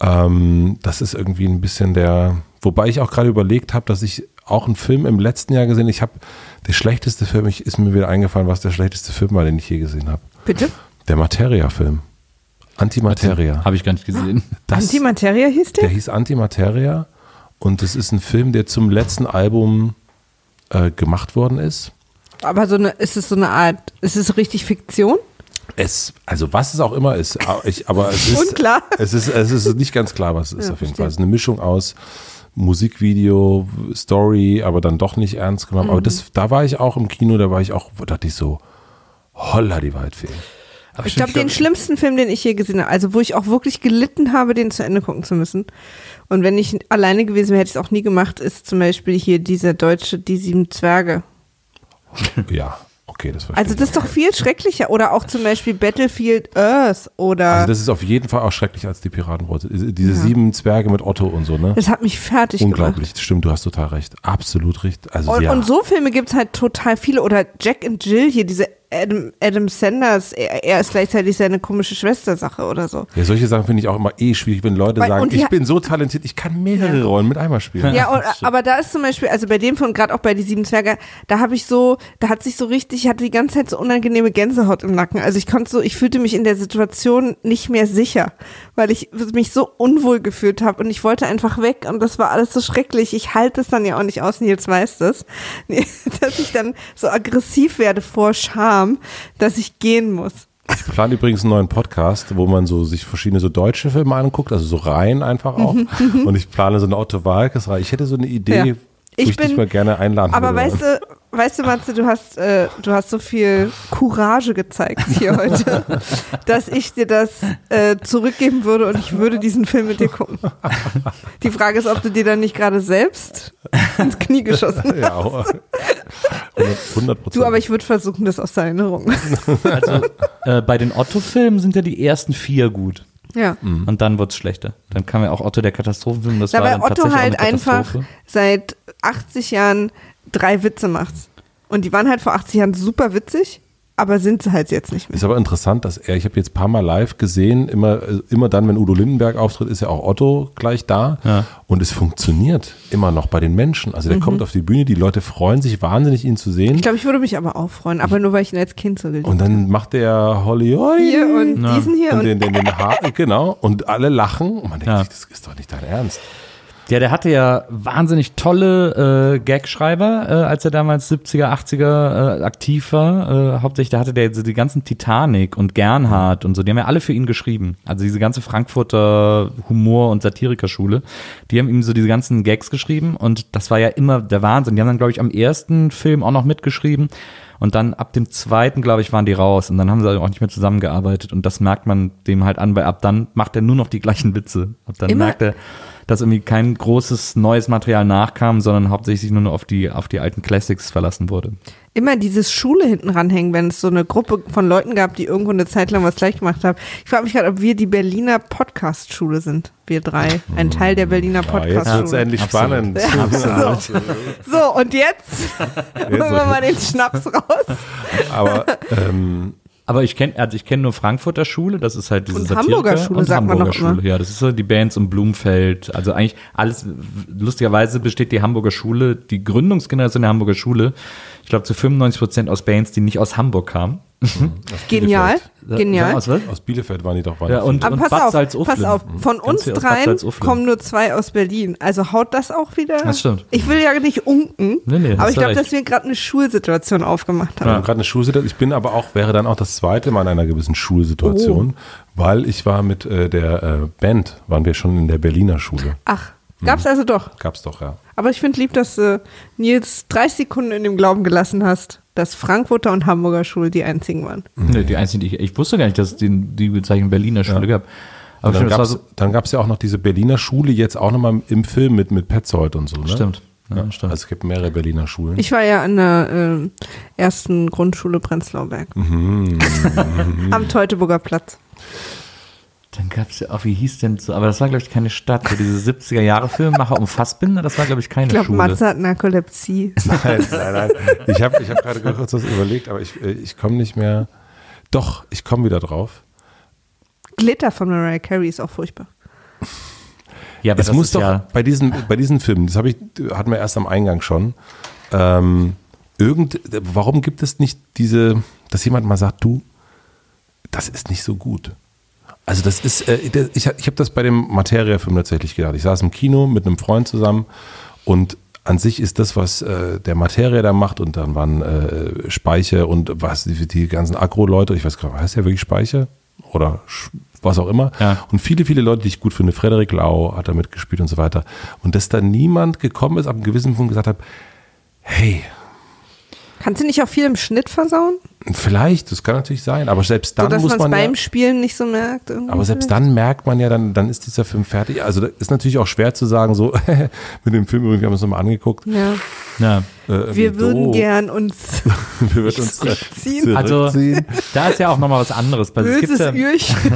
Ähm, das ist irgendwie ein bisschen der, wobei ich auch gerade überlegt habe, dass ich auch einen Film im letzten Jahr gesehen, ich habe der schlechteste Film, ich, ist mir wieder eingefallen, was der schlechteste Film war, den ich je gesehen habe. Bitte? Der Materia-Film. Antimateria. Habe ich gar nicht gesehen. Das, Antimateria hieß der der? hieß Antimateria und es ist ein Film, der zum letzten Album äh, gemacht worden ist. Aber so eine, ist es so eine Art, ist es richtig Fiktion? Es, also was es auch immer ist, aber ich, aber es ist, Unklar. Es ist, es ist nicht ganz klar, was es ist Ja, auf jeden verstehe. Fall. Es ist eine Mischung aus Musikvideo, Story, aber dann doch nicht ernst genommen. Mhm. Aber das, da war ich auch im Kino, da war ich auch, da dachte ich so, holla die Waldfee. Aber Ich glaube, den schlimmsten Film, den ich je gesehen habe, also wo ich auch wirklich gelitten habe, den zu Ende gucken zu müssen. Und wenn ich alleine gewesen wäre, hätte ich es auch nie gemacht, ist zum Beispiel hier dieser deutsche Die Sieben Zwerge. Ja, okay, das verstehe Also das ist doch viel schrecklicher. Oder auch zum Beispiel Battlefield Earth oder Also das ist auf jeden Fall auch schrecklicher als die Piratenbrot. Diese sieben Zwerge mit Otto und so, ne? das hat mich fertig Unglaublich. Stimmt, du hast total recht. Absolut recht. Also gemacht. Und, ja. und so Filme gibt es halt total viele. Oder Jack and Jill hier, diese Adam, Adam Sanders, er, er ist gleichzeitig seine komische Schwester-Sache oder so. ja, solche Sachen finde ich auch immer eh schwierig, wenn Leute Weil- sagen, ich bin so talentiert, ich kann mehrere Rollen mit einmal spielen. Ja, und, aber da ist zum Beispiel, also bei dem von gerade auch bei die sieben Zwerge, da habe ich so, da hat sich so richtig, ich hatte die ganze Zeit so unangenehme Gänsehaut im Nacken. Also ich konnte so, ich fühlte mich in der Situation nicht mehr sicher, weil ich mich so unwohl gefühlt habe und ich wollte einfach weg und das war alles so schrecklich. Ich halte es dann ja auch nicht aus, Nils weiß das, dass ich dann so aggressiv werde vor Scham, dass ich gehen muss. Ich plane übrigens einen neuen Podcast, wo man so sich verschiedene so deutsche Filme anguckt, also so Reihen einfach auch. und ich plane so eine Otto Walkes Reihe. Ich hätte so eine Idee, Ja. wo ich, Ich dich bin- mal gerne einladen Aber würde. weißt du, weißt du, Matze, du hast, äh, du hast so viel Courage gezeigt hier heute, dass ich dir das äh, zurückgeben würde und ich würde diesen Film mit dir gucken. Die Frage ist, ob du dir dann nicht gerade selbst ins Knie geschossen hast. ja, 100 Prozent. Du, aber ich würde versuchen, das aus der Erinnerung. Also äh, bei den Otto-Filmen sind ja die ersten vier gut. Ja. Und dann wird's schlechter. Dann kam ja auch Otto der Katastrophenfilm. Das Da war weil dann Otto tatsächlich halt einfach Katastrophe. seit 80 Jahren drei Witze macht. Und die waren halt vor 80 Jahren super witzig, aber sind sie halt jetzt nicht mehr. Ist aber interessant, dass er, ich habe jetzt ein paar Mal live gesehen, immer, äh, immer dann, wenn Udo Lindenberg auftritt, ist ja auch Otto gleich da. Ja. Und es funktioniert immer noch bei den Menschen. Also der kommt auf die Bühne, die Leute freuen sich wahnsinnig, ihn zu sehen. Ich glaube, ich würde mich aber auch freuen, aber nur weil ich ihn als Kind so geliebt Und dann macht der Holly Holly Hier und Ja. diesen hier und und den, den, den Haar, genau. Und alle lachen. Und man denkt Ja. sich, das ist doch nicht dein Ernst. Ja, der hatte ja wahnsinnig tolle äh, Gagschreiber, äh, als er damals 70er, 80er äh, aktiv war. Äh, hauptsächlich, da hatte der so die ganzen Titanic und Gernhardt und so, die haben ja alle für ihn geschrieben. Also diese ganze Frankfurter Humor- und Satirikerschule, die haben ihm so diese ganzen Gags geschrieben und das war ja immer der Wahnsinn. Die haben dann, glaube ich, am ersten Film auch noch mitgeschrieben. Und dann ab dem zweiten, glaube ich, waren die raus. Und dann haben sie auch nicht mehr zusammengearbeitet. Und das merkt man dem halt an, weil ab dann macht er nur noch die gleichen Witze. Ab dann Immer- merkt er, dass irgendwie kein großes neues Material nachkam, sondern hauptsächlich nur noch auf die, auf die alten Classics verlassen wurde. immer dieses Schule hinten ranhängen, wenn es so eine Gruppe von Leuten gab, die irgendwo eine Zeit lang was gleich gemacht haben. Ich frage mich gerade, ob wir die Berliner Podcast-Schule sind. Wir drei. Ein Teil der Berliner Ja, jetzt wird es Podcast-Schule. endlich Absolut. spannend. so, und jetzt holen wir mal den Schnaps raus. Aber ähm, Aber ich kenne also ich kenne nur Frankfurter Schule, das ist halt diese Und Satiriker. Hamburger Schule, und sagt man Hamburger immer. Schule, ja, das ist so die Bands um Blumfeld. Also eigentlich alles, lustigerweise besteht die Hamburger Schule, die Gründungsgeneration der Hamburger Schule, ich glaube zu 95 Prozent aus Bands, die nicht aus Hamburg kamen. Genial. Sa- Genial. Aus was? aus Bielefeld waren die doch Ja, und- Aber pass Bad auf, pass auf, von Ganz uns aus dreien kommen nur zwei aus Berlin. Also haut das auch wieder. Das stimmt. Ich will ja nicht unken, Nee, nee, aber ich glaube, dass wir gerade eine Schulsituation aufgemacht Wir haben. haben gerade eine Schulsituation. Ich bin aber auch, wäre dann auch das zweite Mal in einer gewissen Schulsituation, Oh. weil ich war mit äh, der äh, Band, waren wir schon in der Berliner Schule. Ach, gab's also doch. Gab's doch, ja. Aber ich finde lieb, dass du Nils 30 Sekunden in dem Glauben gelassen hast, dass Frankfurter und Hamburger Schule die einzigen waren. Nee, die einzigen, die ich, ich wusste gar nicht, dass es die, die Bezeichnung Berliner Schule gab. Aber dann war gab's, so, dann gab's ja auch noch diese Berliner Schule, jetzt auch nochmal im Film mit, mit Petzold und so. Ne? stimmt. Ja, Ja, stimmt. Also es gibt mehrere Berliner Schulen. Ich war ja an der ähm, ersten Grundschule Prenzlauberg. Am Teutoburger Platz. Dann gab es ja auch, wie hieß denn so, aber das war, glaube ich, keine Stadt. So diese 70er Jahre Filmemacher um Fassbinder, das war, glaube ich, keine Ich glaube, Schule. Matze hat Narkolepsie. Nein, nein, nein. Ich habe ich hab gerade kurz was überlegt, aber ich, äh, ich komme nicht mehr. Doch, ich komme wieder drauf. Glitter von Mariah Carey ist auch furchtbar. ja, aber es das muss ist doch ja, bei diesen, bei diesen Filmen, das habe ich, hatten wir erst am Eingang schon. Ähm, irgend, warum gibt es nicht diese, dass jemand mal sagt, du, das ist nicht so gut. Also das ist, äh, ich, ich habe das bei dem Materia-Film tatsächlich gedacht. Ich saß im Kino mit einem Freund zusammen und an sich ist das, was äh, der Materia da macht und dann waren äh, Speicher und was die, die ganzen Agro-Leute, ich weiß gar nicht, heißt der wirklich Speicher? Oder Sch- was auch immer. Ja. Und viele, viele Leute, die ich gut finde, Frederik Lau hat da mitgespielt und so weiter. Und dass da niemand gekommen ist, ab einem gewissen Punkt gesagt hat, hey, Kannst du nicht auch viel im Schnitt versauen? Vielleicht, das kann natürlich sein, aber selbst So dann dass muss man es man ja, beim Spielen nicht so merkt. irgendwie aber selbst dann merkt man ja, dann, dann ist dieser Film fertig. Also das ist natürlich auch schwer zu sagen, so mit dem Film übrigens, wir haben uns nochmal angeguckt. Ja. Ja. Äh, Wir würden doof. gern uns wir würden uns zurückziehen. Also, da ist ja auch nochmal was anderes. Weil es, gibt böses ja,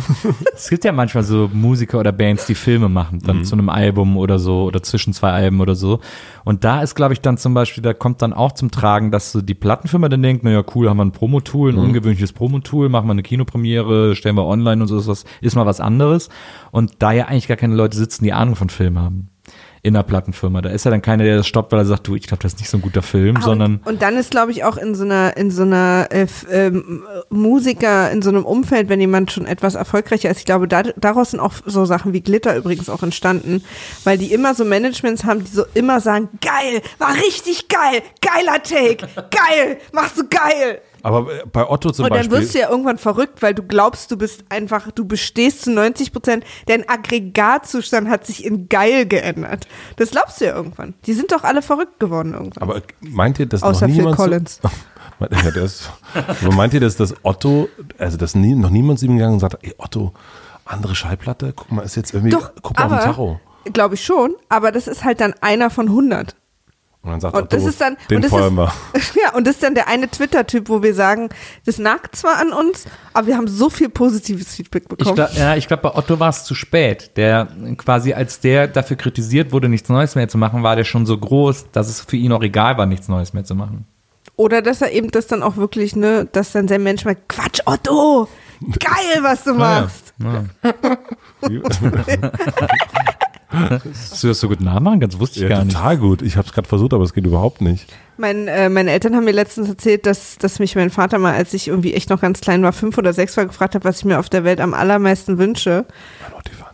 es gibt ja manchmal so Musiker oder Bands, die Filme machen, dann zu einem Album oder so oder zwischen zwei Alben oder so. Und da ist, glaube ich, dann zum Beispiel, da kommt dann auch zum Tragen, dass so die Plattenfirma dann denkt, naja, cool, haben wir ein Promotool, ein ungewöhnliches Promotool, machen wir eine Kinopremiere, stellen wir online und so, ist, was, ist mal was anderes. Und da ja eigentlich gar keine Leute sitzen, die Ahnung von Film haben. In der Plattenfirma. Da ist ja dann keiner, der das stoppt, weil er sagt, du, ich glaube, das ist nicht so ein guter Film, Ah, sondern und, und dann ist, glaube ich, auch in so einer, in so einer äh, ähm, Musiker, in so einem Umfeld, wenn jemand schon etwas erfolgreicher ist, ich glaube, da, daraus sind auch so Sachen wie Glitter übrigens auch entstanden, weil die immer so Managements haben, die so immer sagen, geil, war richtig geil, geiler Take, geil, machst du geil. Aber bei Otto zum Und dann Beispiel. wirst du ja irgendwann verrückt, weil du glaubst, du bist einfach, du bestehst zu 90 Prozent. Dein Aggregatzustand hat sich in geil geändert. Das glaubst du ja irgendwann. Die sind doch alle verrückt geworden irgendwann. aber meint ihr, dass Außer noch Phil niemand Collins. So, ja, ist, aber meint ihr, dass das Otto, also dass nie, noch niemand zu ihm gegangen und sagt, ey Otto, andere Schallplatte, guck mal, ist jetzt irgendwie, Doch, guck mal auf den aber, Tacho. glaube ich schon, aber das ist halt dann einer von 100. Und dann sagt Und Otto, das ist dann, den das feuern wir. ist, ja, und das ist dann der eine Twitter-Typ, wo wir sagen, das nagt zwar an uns, aber wir haben so viel positives Feedback Ich bekommen. glaub, ja, ich glaube, bei Otto war es zu spät. Der quasi, als der dafür kritisiert wurde, nichts Neues mehr zu machen, war der schon so groß, dass es für ihn auch egal war, nichts Neues mehr zu machen. Oder dass er eben das dann auch wirklich, ne, dass dann sein Mensch mal, Quatsch, Otto, geil, was du machst. Hast du das so gut nachmachen? Ganz wusste ich Ja, gar nicht. total gut. Ich habe es gerade versucht, aber es geht überhaupt nicht. Mein, äh, meine Eltern haben mir letztens erzählt, dass, dass mich mein Vater mal, als ich irgendwie echt noch ganz klein war, fünf oder sechs war, gefragt hat, was ich mir auf der Welt am allermeisten wünsche.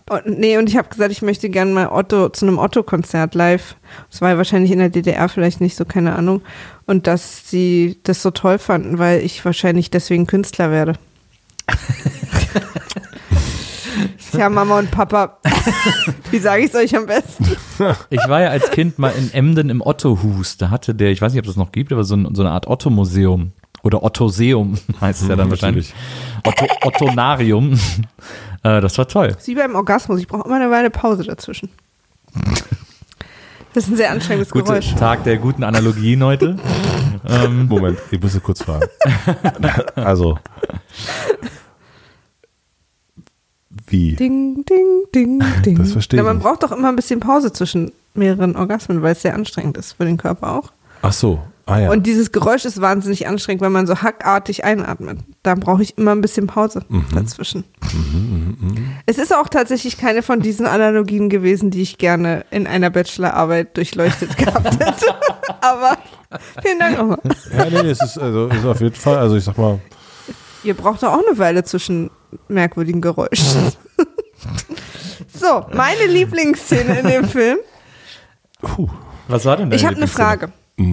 Und, nee, und ich habe gesagt, ich möchte gerne mal Otto zu einem Otto-Konzert live. Das war ja wahrscheinlich in der DDR vielleicht nicht so, keine Ahnung. Und dass sie das so toll fanden, weil ich wahrscheinlich deswegen Künstler werde. Tja, Mama und Papa, wie sage ich es euch am besten? Ich war ja als Kind mal in Emden im Otto-Hus. Da hatte der, ich weiß nicht, ob es das noch gibt, aber so, ein, so eine Art Otto-Museum. Oder Ottoseum heißt es ja dann wahrscheinlich. Otto, Ottonarium. äh, das war toll. Das ist wie beim Orgasmus, ich brauche immer eine Weile Pause dazwischen. Das ist ein sehr anstrengendes Gut, Geräusch. Tag der guten Analogien heute. ähm, Moment, ich muss kurz fragen. also. Wie? Ding, ding, ding, ding. Das verstehe ja, ich man nicht. braucht doch immer ein bisschen Pause zwischen mehreren Orgasmen, weil es sehr anstrengend ist für den Körper auch. Ach so, ah ja. Und dieses Geräusch ist wahnsinnig anstrengend, wenn man so hackartig einatmet. Da brauche ich immer ein bisschen Pause Mhm. dazwischen. Es ist auch tatsächlich keine von diesen Analogien gewesen, die ich gerne in einer Bachelorarbeit durchleuchtet gehabt hätte. Aber vielen Dank nochmal. ja, nee, es ist, also, ist auf jeden Fall, also ich sag mal, Ihr braucht doch auch eine Weile zwischen merkwürdigen Geräuschen. so, meine Lieblingsszene in dem Film. puh, was war denn deine Ich habe eine? Frage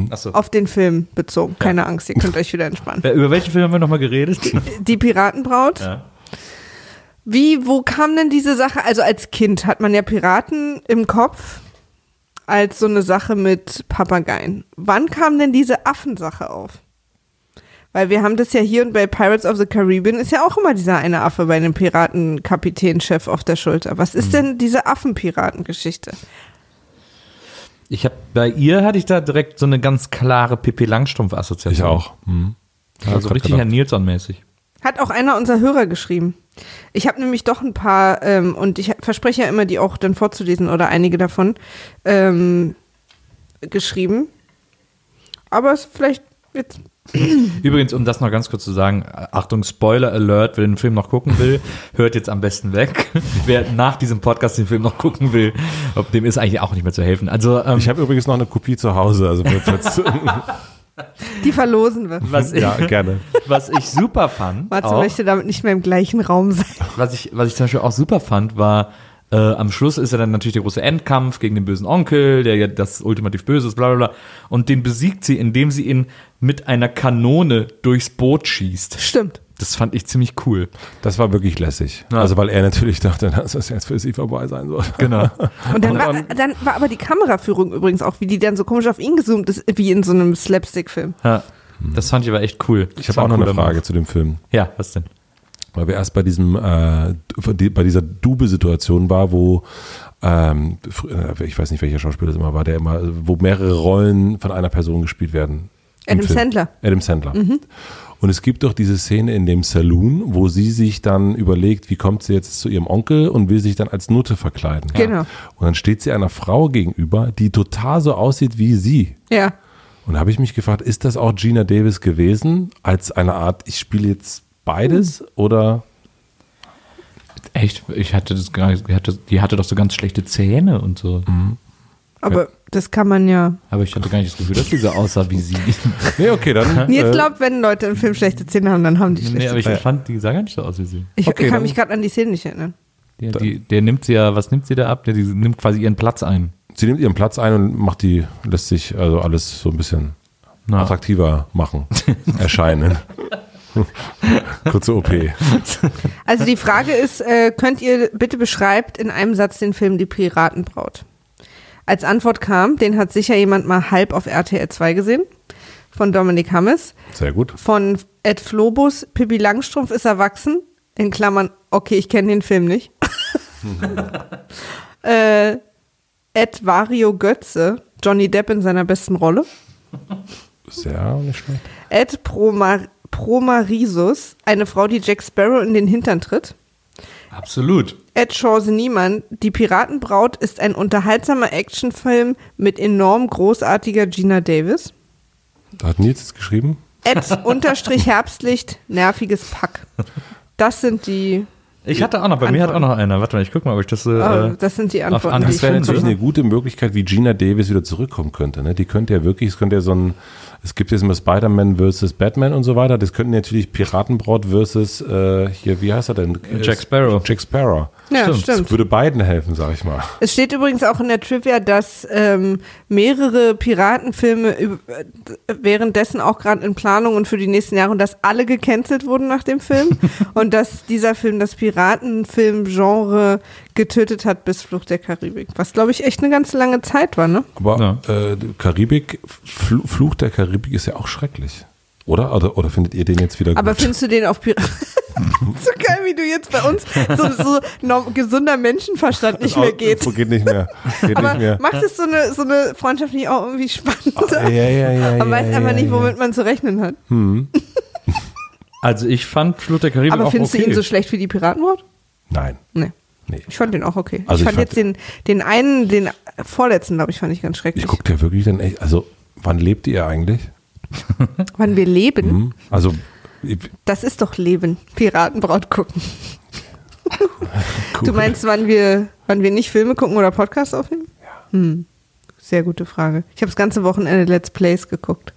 Achso. auf den Film bezogen. Keine Angst, ihr könnt euch wieder entspannen. Über welchen Film haben wir nochmal geredet? Die Piratenbraut. Ja. Wie, wo kam denn diese Sache? Also als Kind hat man ja Piraten im Kopf als so eine Sache mit Papageien. Wann kam denn diese Affensache auf? Weil wir haben das ja hier und bei Pirates of the Caribbean ist ja auch immer dieser eine Affe bei einem Piratenkapitänchef auf der Schulter. Was ist denn diese Affenpiratengeschichte? Ich habe bei ihr hatte ich da direkt so eine ganz klare Pippi Langstrumpf-Assoziation. ich auch. Hm. Also grad richtig gedacht. Herr Nilsson-mäßig. Hat auch einer unserer Hörer geschrieben. Ich habe nämlich doch ein paar, ähm, und ich verspreche ja immer, die auch dann vorzulesen oder einige davon ähm, geschrieben. Aber es vielleicht jetzt. Übrigens, um das noch ganz kurz zu sagen, Achtung, Spoiler Alert, wer den Film noch gucken will, hört jetzt am besten weg. wer nach diesem Podcast den Film noch gucken will, ob dem ist eigentlich auch nicht mehr zu helfen. Also, ähm, Ich habe übrigens noch eine Kopie zu Hause, also Die verlosen wir. was, ich, ja, gerne. was ich super fand, Matze möchte damit nicht mehr im gleichen Raum sein. was, ich, was ich zum Beispiel auch super fand, war, äh, am Schluss ist ja dann natürlich der große Endkampf gegen den bösen Onkel, der ja das ultimativ Böse ist, bla bla bla. Und den besiegt sie, indem sie ihn mit einer Kanone durchs Boot schießt. Stimmt. Das fand ich ziemlich cool. Das war wirklich lässig. Ja. Also weil er natürlich dachte, dass das jetzt für sie vorbei sein soll. Genau. Und dann, war, dann war aber die Kameraführung übrigens auch, wie die dann so komisch auf ihn gezoomt ist, wie in so einem Slapstick-Film. Ja. Das fand ich aber echt cool. Ich habe auch noch eine Frage zu dem Film. Ja, was denn? Weil wir erst bei diesem, äh, bei dieser Dube-Situation war, wo ähm, äh, ich weiß nicht, welcher Schauspieler das immer war, der immer, wo mehrere Rollen von einer Person gespielt werden. Adam Film. Sandler. Adam Sandler. Und es gibt doch diese Szene in dem Saloon, wo sie sich dann überlegt, wie kommt sie jetzt zu ihrem Onkel und will sich dann als Nutte verkleiden. Genau. Und dann steht sie einer Frau gegenüber, die total so aussieht wie sie. Ja. Und da habe ich mich gefragt, ist das auch Gina Davis gewesen, als eine Art, ich spiele jetzt beides oder Echt? Ich hatte das gar nicht, die hatte, die hatte doch so ganz schlechte Zähne und so. Aber das kann man ja. Aber ich hatte gar nicht das Gefühl, dass die so aussah wie sie. Nee, okay, dann. Jetzt äh, glaubt, wenn Leute im Film schlechte Zähne haben, dann haben die schlechte nee, aber ich fand, die sah gar nicht so aus wie sie. Ich, okay, ich kann mich gerade an die Szene nicht erinnern. Der, die, der nimmt sie ja, was nimmt sie da ab? Der, die nimmt quasi ihren Platz ein. Sie nimmt ihren Platz ein und macht die, lässt sich also alles so ein bisschen Na. attraktiver machen, erscheinen. Kurze OP. Also die Frage ist, äh, könnt ihr bitte beschreibt in einem Satz den Film Die Piratenbraut? Als Antwort kam, den hat sicher jemand mal halb auf RTL 2 gesehen, von Dominik Hammes, Sehr gut. von Ed Flobus, Pippi Langstrumpf ist erwachsen, in Klammern, okay, ich kenne den Film nicht. äh, Ed Vario Götze, Johnny Depp in seiner besten Rolle. Sehr nicht schlecht. Ed Promar Promarisus, eine Frau, die Jack Sparrow in den Hintern tritt. Absolut. Ed Chance Niemann, Die Piratenbraut ist ein unterhaltsamer Actionfilm mit enorm großartiger Gina Davis. Da hat Nils es geschrieben. Ed unterstrich Herbstlicht, nerviges Pack. Das sind die, Ich hatte auch noch, bei mir hat auch noch einer. Warte mal, ich guck mal, ob ich das so. oh, Äh, das sind die Antworten, die Das wäre natürlich eine gute Möglichkeit, wie Gina Davis wieder zurückkommen könnte. Ne? Die könnte ja wirklich, es könnte ja so ein, es gibt jetzt immer Spider-Man versus Batman und so weiter. Das könnten natürlich Piratenbraut versus, äh, hier, wie heißt er denn? Jack Sparrow. Jack Sparrow. Ja, Stimmt. stimmt. Das würde beiden helfen, sag ich mal. Es steht übrigens auch in der Trivia, dass ähm, mehrere Piratenfilme äh, währenddessen auch gerade in Planung und für die nächsten Jahre und dass alle gecancelt wurden nach dem Film und dass dieser Film das Piratenfilm-Genre getötet hat bis Flucht der Karibik. Was, glaube ich, echt eine ganz lange Zeit war, ne? Aber äh, Karibik, Fl Fluch der Karibik ist ja auch schrecklich. Oder? Oder, oder findet ihr den jetzt wieder Aber gut? findest du den auf Piraten? so geil, wie du jetzt bei uns so, so norm- gesunder Menschenverstand nicht mehr geht. Geht nicht mehr. Geht Aber nicht mehr. macht es so eine, so eine Freundschaft nicht auch irgendwie spannender? Ja, ja, ja, Man ja, weiß ja, einfach ja, nicht, ja. womit man zu rechnen hat. also ich fand Flut der Karibik Aber auch findest okay. du ihn so schlecht wie die Piratenbraut? Nein. Nee. Nee. Ich fand den auch okay. Also ich ich fand fand- jetzt den, den einen, den vorletzten, glaube ich, fand ich ganz schrecklich. Ich gucke ja wirklich dann echt, also wann lebt ihr eigentlich? Wann wir leben, Hm? Also das ist doch Leben. Piratenbraut gucken. cool. Du meinst, wann wir, wann wir nicht Filme gucken oder Podcasts aufnehmen? Ja. Hm. Sehr gute Frage. Ich habe das ganze Wochenende Let's Plays geguckt.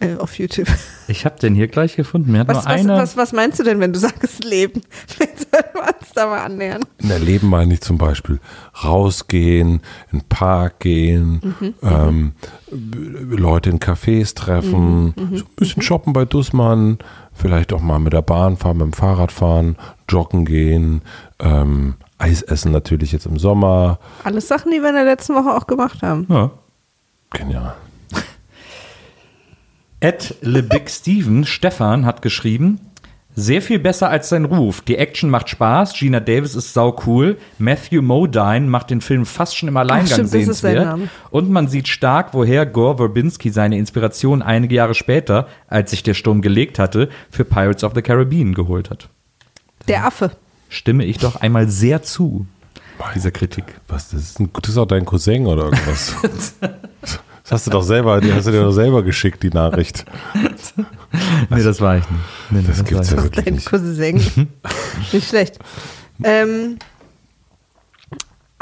Äh, auf YouTube. Ich habe den hier gleich gefunden. Mir hat Was, nur was, einer. was, was meinst du denn, wenn du sagst Leben? Vielleicht sollten wir uns da mal annähern. Der Leben meine ich zum Beispiel rausgehen, in den Park gehen, ähm, b- Leute in Cafés treffen, so ein bisschen shoppen bei Dussmann, vielleicht auch mal mit der Bahn fahren, mit dem Fahrrad fahren, joggen gehen, ähm, Eis essen natürlich jetzt im Sommer. Alles Sachen, die wir in der letzten Woche auch gemacht haben. ja. Genial. Ed Le Big Steven, Stefan, hat geschrieben, sehr viel besser als sein Ruf. Die Action macht Spaß, Gina Davis ist sau cool, Matthew Modine macht den Film fast schon im Alleingang stimmt, ist sein sehenswert. Und man sieht stark, woher Gore Verbinski seine Inspiration einige Jahre später, als sich der Sturm gelegt hatte, für Pirates of the Caribbean geholt hat. Der Affe. Stimme ich doch einmal sehr zu, dieser Kritik. Was, das ist, ein, das ist auch dein Cousin oder irgendwas? Das hast du doch selber, die hast du dir doch selber geschickt, die Nachricht. Nee, das war ich nicht. Nee, Das gibt's war ja wirklich Dein nicht. Cousin. Nicht schlecht. Ähm,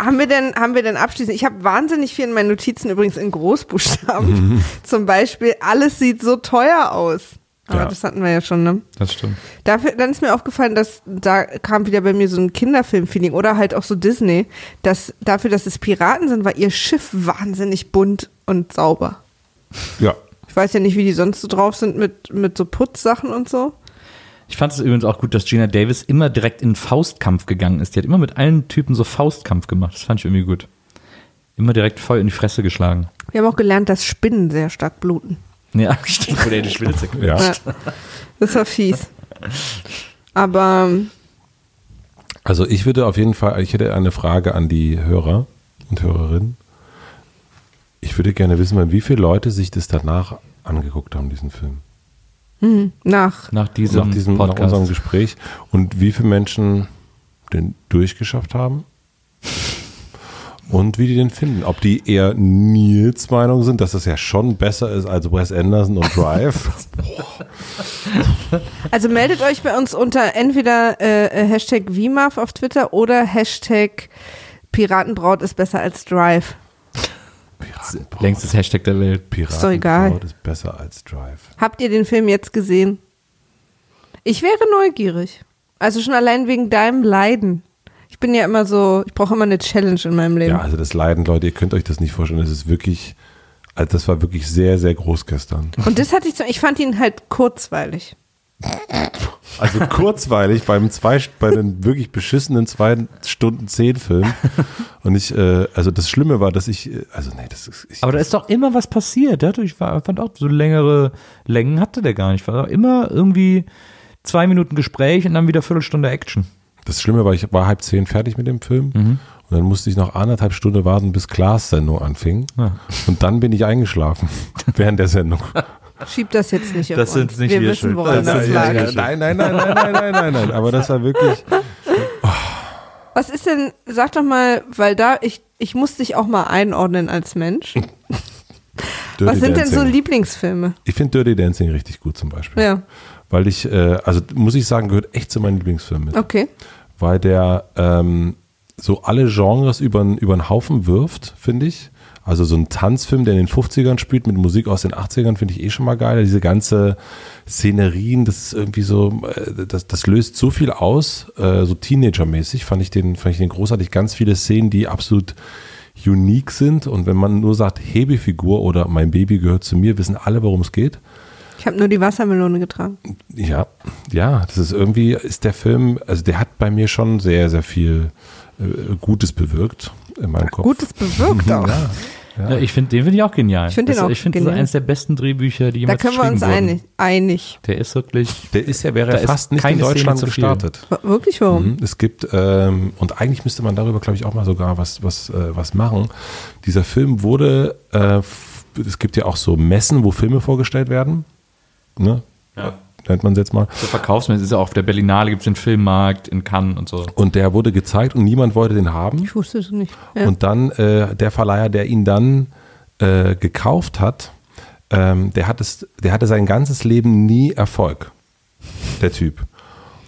haben wir denn, haben wir denn abschließend, ich habe wahnsinnig viel in meinen Notizen übrigens in Großbuchstaben. Zum Beispiel, alles sieht so teuer aus. Aber Ja. das hatten wir ja schon, ne? Das stimmt. Dafür, dann ist mir aufgefallen, dass da kam wieder bei mir so ein Kinderfilm-Feeling oder halt auch so Disney, dass dafür, dass es Piraten sind, war ihr Schiff wahnsinnig bunt und sauber. Ja. Ich weiß ja nicht, wie die sonst so drauf sind mit, mit so Putzsachen und so. Ich fand es übrigens auch gut, dass Gina Davis immer direkt in Faustkampf gegangen ist. Die hat immer mit allen Typen so Faustkampf gemacht. Das fand ich irgendwie gut. Immer direkt voll in die Fresse geschlagen. Wir haben auch gelernt, dass Spinnen sehr stark bluten. Ja, stimmt, wo der die zerquetscht. Ja. Das war fies. Aber Also ich würde auf jeden Fall, ich hätte eine Frage an die Hörer und Hörerinnen. Ich würde gerne wissen, wie viele Leute sich das danach angeguckt haben, diesen Film. nach. Nach diesem, nach diesem, nach Podcast. unserem Gespräch. Und wie viele Menschen den durchgeschafft haben. Und wie die den finden. Ob die eher Nils Meinung sind, dass das ja schon besser ist als Wes Anderson und Drive. Also meldet euch bei uns unter entweder äh, Hashtag VMAF auf Twitter oder Hashtag Piratenbraut ist besser als Drive. Längstes Hashtag der Welt. Piraten doch egal. ist besser als Drive. Habt ihr den Film jetzt gesehen? Ich wäre neugierig. Also schon allein wegen deinem Leiden. Ich bin ja immer so, ich brauche immer eine Challenge in meinem Leben. Ja, also das Leiden, Leute, ihr könnt euch das nicht vorstellen. Das ist wirklich, also das war wirklich sehr, sehr groß gestern. Und das hatte ich so, ich fand ihn halt kurzweilig. Also kurzweilig beim zwei, bei den wirklich beschissenen zwei Stunden zehn Film. Und ich, äh, also das Schlimme war, dass ich, äh, also nee, das ist, ich, Aber da ist doch immer was passiert. Dadurch war, fand auch so längere Längen hatte der gar nicht. War immer irgendwie zwei Minuten Gespräch und dann wieder Viertelstunde Action. Das Schlimme war, ich war halb zehn fertig mit dem Film. Mhm. Und dann musste ich noch anderthalb Stunden warten, bis Klaas Sendung anfing. Ja. Und dann bin ich eingeschlafen während der Sendung. Schieb das jetzt nicht auf Das sind uns. nicht Wir wir wissen, woran Das lag. ja- nein, nein, nein, nein, nein, nein, nein, nein. Aber das war wirklich, Was ist denn, sag doch mal, weil da, ich, ich muss dich auch mal einordnen als Mensch. Dirty Was sind denn so Dancing. Lieblingsfilme? Ich finde Dirty Dancing richtig gut zum Beispiel. Ja, Weil ich, äh, also muss ich sagen, gehört echt zu meinen Lieblingsfilmen mit. okay. Weil der ähm, so alle Genres über den Haufen wirft, finde ich. Also so ein Tanzfilm, der in den 50ern spielt, mit Musik aus den 80ern, finde ich eh schon mal geil. Diese ganze Szenerien, das ist irgendwie so, äh, das, das löst so viel aus, äh, so Teenager-mäßig, fand ich den, fand ich den großartig. Ganz viele Szenen, die absolut unique sind. Und wenn man nur sagt, Hebefigur oder mein Baby gehört zu mir, wissen alle, worum es geht. Ich habe nur die Wassermelone getragen. Ja, ja, das ist irgendwie, ist der Film, also der hat bei mir schon sehr, sehr viel äh, Gutes bewirkt in meinem Kopf. Gutes bewirkt auch. Ja, Ja, ich finde, den finde ich auch genial. Ich finde den Das- auch Ich finde, das eines der besten Drehbücher, die Da jemals können wir uns geschrieben wurden. einig. einig. Der ist wirklich. der ist ja, wäre Da ja fast nicht in Deutschland gestartet. Wirklich, warum? Mhm. Es gibt, ähm, und eigentlich müsste man darüber, glaube ich, auch mal sogar was, was, äh, was machen. Dieser Film wurde, äh, es gibt ja auch so Messen, wo Filme vorgestellt werden. Ne? Ja. Nennt man es jetzt mal. So verkaufsmäßig ist ja auch auf der Berlinale gibt es den Filmmarkt in Cannes und so. Und der wurde gezeigt und niemand wollte den haben. Ich wusste es nicht. Ja. Und dann äh, der Verleiher, der ihn dann äh, gekauft hat, ähm, der, hat es, der hatte sein ganzes Leben nie Erfolg, der Typ.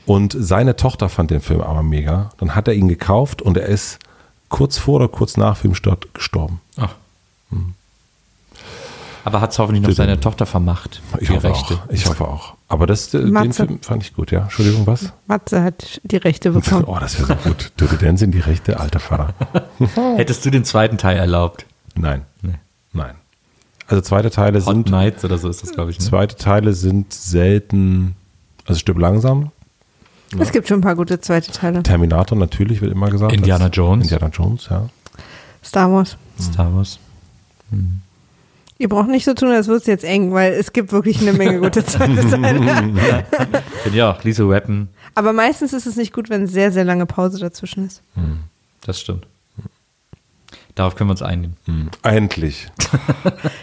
Und seine Tochter fand den Film aber mega. Dann hat er ihn gekauft und er ist kurz vor oder kurz nach Filmstart gestorben. Ach. Aber hat es hoffentlich noch seine Tochter vermacht. Ich die hoffe Rechte. auch. Ich hoffe auch. Aber das, äh, den Matze. Film fand ich gut, ja. Entschuldigung, was? Matze hat die Rechte bekommen. Oh, das wäre so gut. Dirty Dancing, die rechte, alter Vater. Hättest du den zweiten Teil erlaubt? Nein. Nee. Nein. Also zweite Teile Hot sind Nights oder so ist das, glaube ich. Ne? Zweite Teile sind selten, also stirb langsam. Es gibt schon ein paar gute zweite Teile. Terminator natürlich wird immer gesagt. Indiana Jones. Indiana Jones, ja. Star Wars. Star Wars. Ihr braucht nicht so tun, als würde es jetzt eng, weil es gibt wirklich eine Menge gute zweite Teile. Ja, Lisa Weapon. Aber meistens ist es nicht gut, wenn sehr, sehr lange Pause dazwischen ist. Das stimmt. Darauf können wir uns einigen. Endlich.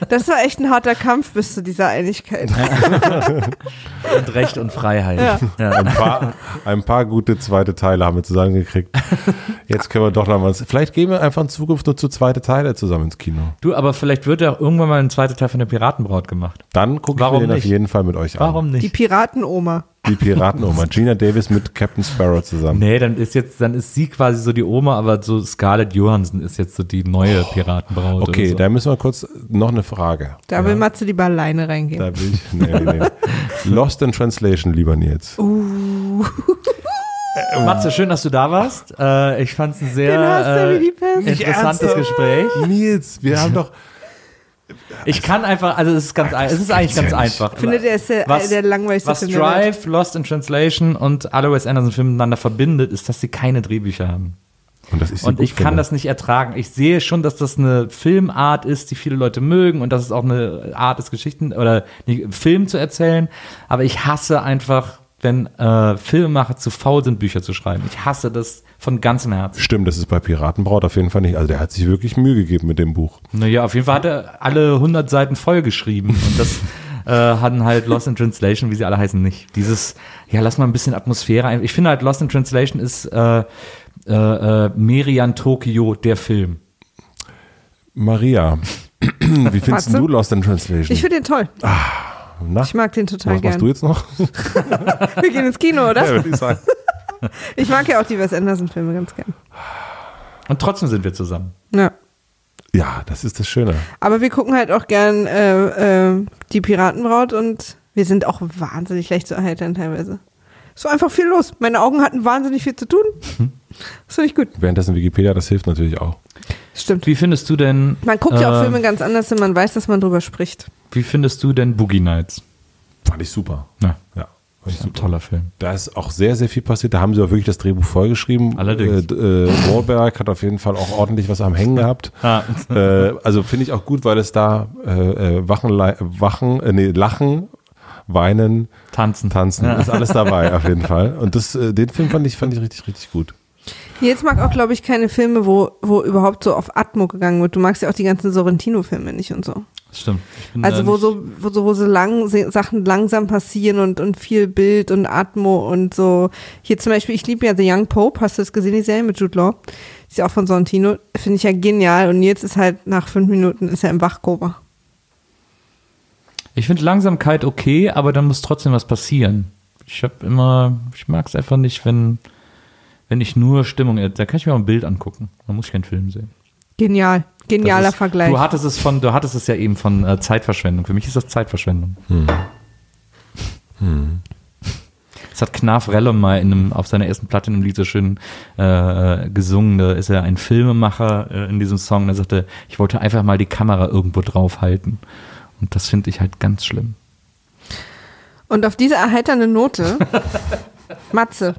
Das war echt ein harter Kampf bis zu dieser Einigkeit. Und Recht und Freiheit. Ja. Ein paar, ein paar gute zweite Teile haben wir zusammengekriegt. Jetzt können wir doch noch was. Vielleicht gehen wir einfach in Zukunft nur zu zweite Teile zusammen ins Kino. Du, aber vielleicht wird ja auch irgendwann mal ein zweiter Teil von der Piratenbraut gemacht. Dann gucke ich Warum mir den nicht? auf jeden Fall mit euch an. Warum Die nicht? Piratenoma. Die Piratenoma. Gina Davis mit Captain Sparrow zusammen. Nee, dann ist jetzt, dann ist sie quasi so die Oma, aber so Scarlett Johansson ist jetzt so die neue Piratenbraut. Okay, so. da müssen wir kurz noch eine Frage. Da will Matze lieber alleine reingehen. Da will ich. Nee, nee, nee. Lost in Translation, lieber Nils. Matze, schön, dass du da warst. Äh, ich fand es ein sehr die äh, interessantes? Gespräch. Nils, wir haben doch. Ich kann einfach, also es ist ganz, es ist eigentlich ganz ja einfach. Ich finde, der ist der, Was- der langweiligste Was Film Welt. Drive, Lost in Translation und alle Wes Anderson Filme miteinander verbindet, ist, dass sie keine Drehbücher haben. Und dass ich sie und ich kann das nicht ertragen. Ich sehe schon, dass das eine Filmart ist, die viele Leute mögen und dass es auch eine Art ist, Geschichten oder Film zu erzählen. Aber ich hasse einfach, wenn äh, Filmemacher zu faul sind, Bücher zu schreiben. Ich hasse das von ganzem Herzen. Stimmt, das ist bei Piratenbraut auf jeden Fall nicht. Also der hat sich wirklich Mühe gegeben mit dem Buch. Naja, auf jeden Fall hat er alle 100 Seiten voll geschrieben und das äh, hatten halt Lost in Translation, wie sie alle heißen, nicht. Dieses, ja, lass mal ein bisschen Atmosphäre ein. Ich finde halt, Lost in Translation ist äh, äh, äh, Merian Tokyo, der Film. Maria, wie findest du Lost in Translation? Ich finde den toll. Na, Ich mag den total was machst gern. du jetzt noch? Wir gehen ins Kino, oder? ja, würde ich sagen. Ich mag ja auch die Wes Anderson-Filme ganz gern. Und trotzdem sind wir zusammen. Ja. Ja, das ist das Schöne. Aber wir gucken halt auch gern äh, äh, die Piratenbraut und wir sind auch wahnsinnig leicht zu erheitern teilweise. Es war einfach viel los. Meine Augen hatten wahnsinnig viel zu tun. Das finde ich gut. Währenddessen Wikipedia, das hilft natürlich auch. Stimmt. Wie findest du denn? Man guckt ja auch äh, Filme ganz anders, wenn man weiß, dass man drüber spricht. Wie findest du denn Boogie Nights? Fand ich super. Ja, Ja, fand ich ein toller Film. Da ist auch sehr, sehr viel passiert. Da haben sie auch wirklich das Drehbuch vollgeschrieben. Allerdings. Äh, äh, Wahlberg hat auf jeden Fall auch ordentlich was am Hängen gehabt. Ah. äh, also finde ich auch gut, weil es da äh, äh, Wachen, Wachen äh, nee, Lachen, Weinen, Tanzen. Tanzen, ist alles dabei auf jeden Fall. Und das, den Film fand ich, fand ich richtig, richtig gut. Jetzt mag auch, glaube ich, keine Filme, wo, wo überhaupt so auf Atmo gegangen wird. Du magst ja auch die ganzen Sorrentino-Filme nicht und so. Stimmt. Also wo so, wo so, wo so lang, Sachen langsam passieren und, und viel Bild und Atmo und so. Hier zum Beispiel, ich liebe ja The Young Pope, hast du das gesehen, die Serie mit Jude Law? Ist ja auch von Sorrentino, finde ich ja genial. Und jetzt ist halt nach fünf Minuten ist er im Wachkoma. Ich finde Langsamkeit okay, aber dann muss trotzdem was passieren. Ich habe immer, ich mag es einfach nicht, wenn, wenn ich nur Stimmung, da kann ich mir auch ein Bild angucken. Da muss ich keinen Film sehen. Genial. Genialer ist, Vergleich. Du hattest es von, du hattest es ja eben von äh, Zeitverschwendung. Für mich ist das Zeitverschwendung. Das hat Knarf Rellum mal in einem, auf seiner ersten Platte in einem Lied so schön äh, gesungen. Da ist er ein Filmemacher äh, in diesem Song. Der sagte, ich wollte einfach mal die Kamera irgendwo draufhalten. Und das finde ich halt ganz schlimm. Und auf diese erheiternde Note, Matze,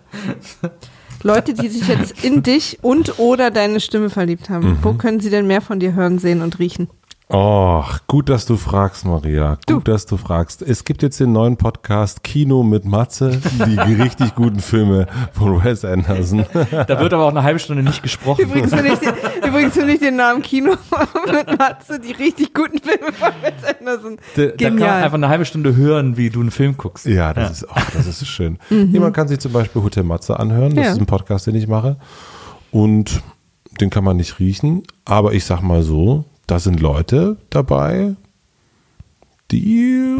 Leute, die sich jetzt in dich und oder deine Stimme verliebt haben, wo können sie denn mehr von dir hören, sehen und riechen? Oh, gut, dass du fragst, Maria. Gut, dass du fragst. Es gibt jetzt den neuen Podcast Kino mit Matze, die richtig guten Filme von Wes Anderson. Da wird aber auch eine halbe Stunde nicht gesprochen. Übrigens finde ich, den- übrigens finde ich den Namen Kino mit Matze, die richtig guten Filme von Wes Anderson. Da, da kann man Genial. einfach eine halbe Stunde hören, wie du einen Film guckst. Ja, das ist auch, das ist schön. Jemand kann sich zum Beispiel Hotel Matze anhören. Das Ja. ist ein Podcast, den ich mache. Und den kann man nicht riechen. Aber ich sag mal so, da sind Leute dabei, die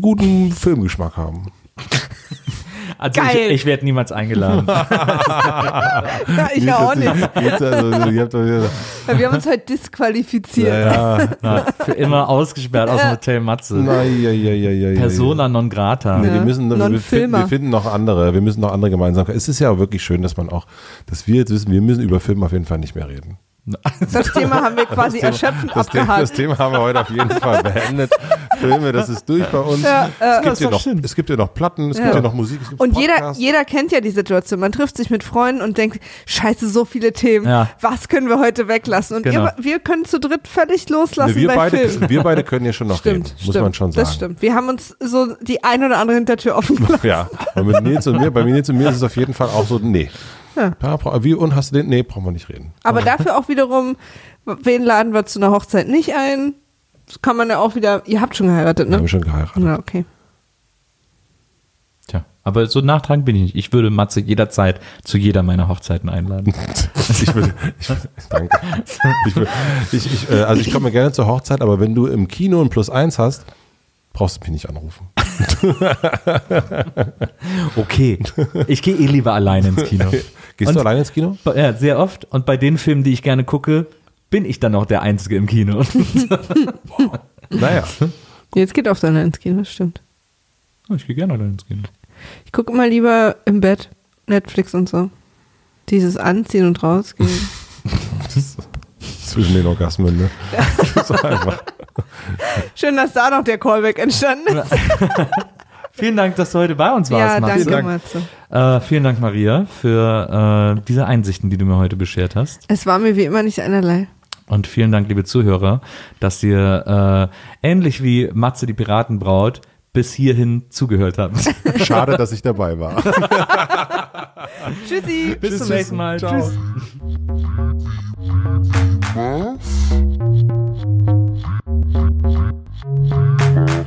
guten Filmgeschmack haben. Also Geil. ich, ich werde niemals eingeladen. Ja, ich ja auch nicht. Also, Wir haben uns heute disqualifiziert. ja, ja. Na, für immer ausgesperrt aus dem Hotel Matze. Na, ja, ja, ja, ja, ja, Persona non grata. Nee, wir müssen, wir, non wir, finden, wir finden noch andere, wir müssen noch andere Gemeinsamkeiten. Es ist ja auch wirklich schön, dass man auch, dass wir jetzt wissen, wir müssen über Film auf jeden Fall nicht mehr reden. Das Thema haben wir quasi erschöpfend Das, Thema, das abgehakt. Thema haben wir heute auf jeden Fall beendet. Filme, das ist durch bei uns. Ja, es, gibt noch, es gibt ja noch Platten, es Ja. gibt ja noch Musik, es gibt Und jeder, jeder kennt ja die Situation. Man trifft sich mit Freunden und denkt, scheiße, so viele Themen. Ja. Was können wir heute weglassen? Und Genau. ihr, wir können zu dritt völlig loslassen Nee, wir, bei beide, Filmen. wir beide können ja schon noch Stimmt, reden, stimmt. muss man schon sagen. Das stimmt. Wir haben uns so die ein oder andere Hintertür offen gelassen. Ja, und mit Nils und mir, bei Nils und mir ist es auf jeden Fall auch so, nee. Ja. Ja, wie, und hast du den? Nee, brauchen wir nicht reden. Aber dafür auch wiederum, wen laden wir zu einer Hochzeit nicht ein? Das kann man ja auch wieder, ihr habt schon geheiratet, Wir ne? haben schon geheiratet. Ja, okay. Tja, aber so nachtragend bin ich nicht. Ich würde Matze jederzeit zu jeder meiner Hochzeiten einladen. Ich will, ich will, danke. Ich will, ich, ich, äh, also ich komme gerne zur Hochzeit, aber wenn du im Kino ein Plus eins hast, brauchst du mich nicht anrufen. Okay, ich gehe eh lieber alleine ins Kino. Gehst Und- du alleine ins Kino? Ja, sehr oft. Und bei den Filmen, die ich gerne gucke, bin ich dann auch der Einzige im Kino. Naja. Jetzt geht oft einer ins Kino, das stimmt. Oh, ich gehe gerne alleine ins Kino. Ich gucke immer lieber im Bett, Netflix und so. Dieses Anziehen und Rausgehen. Zwischen den Orgasmen, ne? So einfach. Schön, dass da noch der Callback entstanden ist. Vielen Dank, dass du heute bei uns warst, Ja, Matze. danke, Dank. Matze. Äh, vielen Dank, Maria, für äh, diese Einsichten, die du mir heute beschert hast. Es war mir wie immer nicht einerlei. Und vielen Dank, liebe Zuhörer, dass ihr äh, ähnlich wie Matze die Piratenbraut bis hierhin zugehört habt. Schade, dass ich dabei war. Tschüssi. bis zum nächsten Mal. Ciao. Tschüss. Wiedersehen,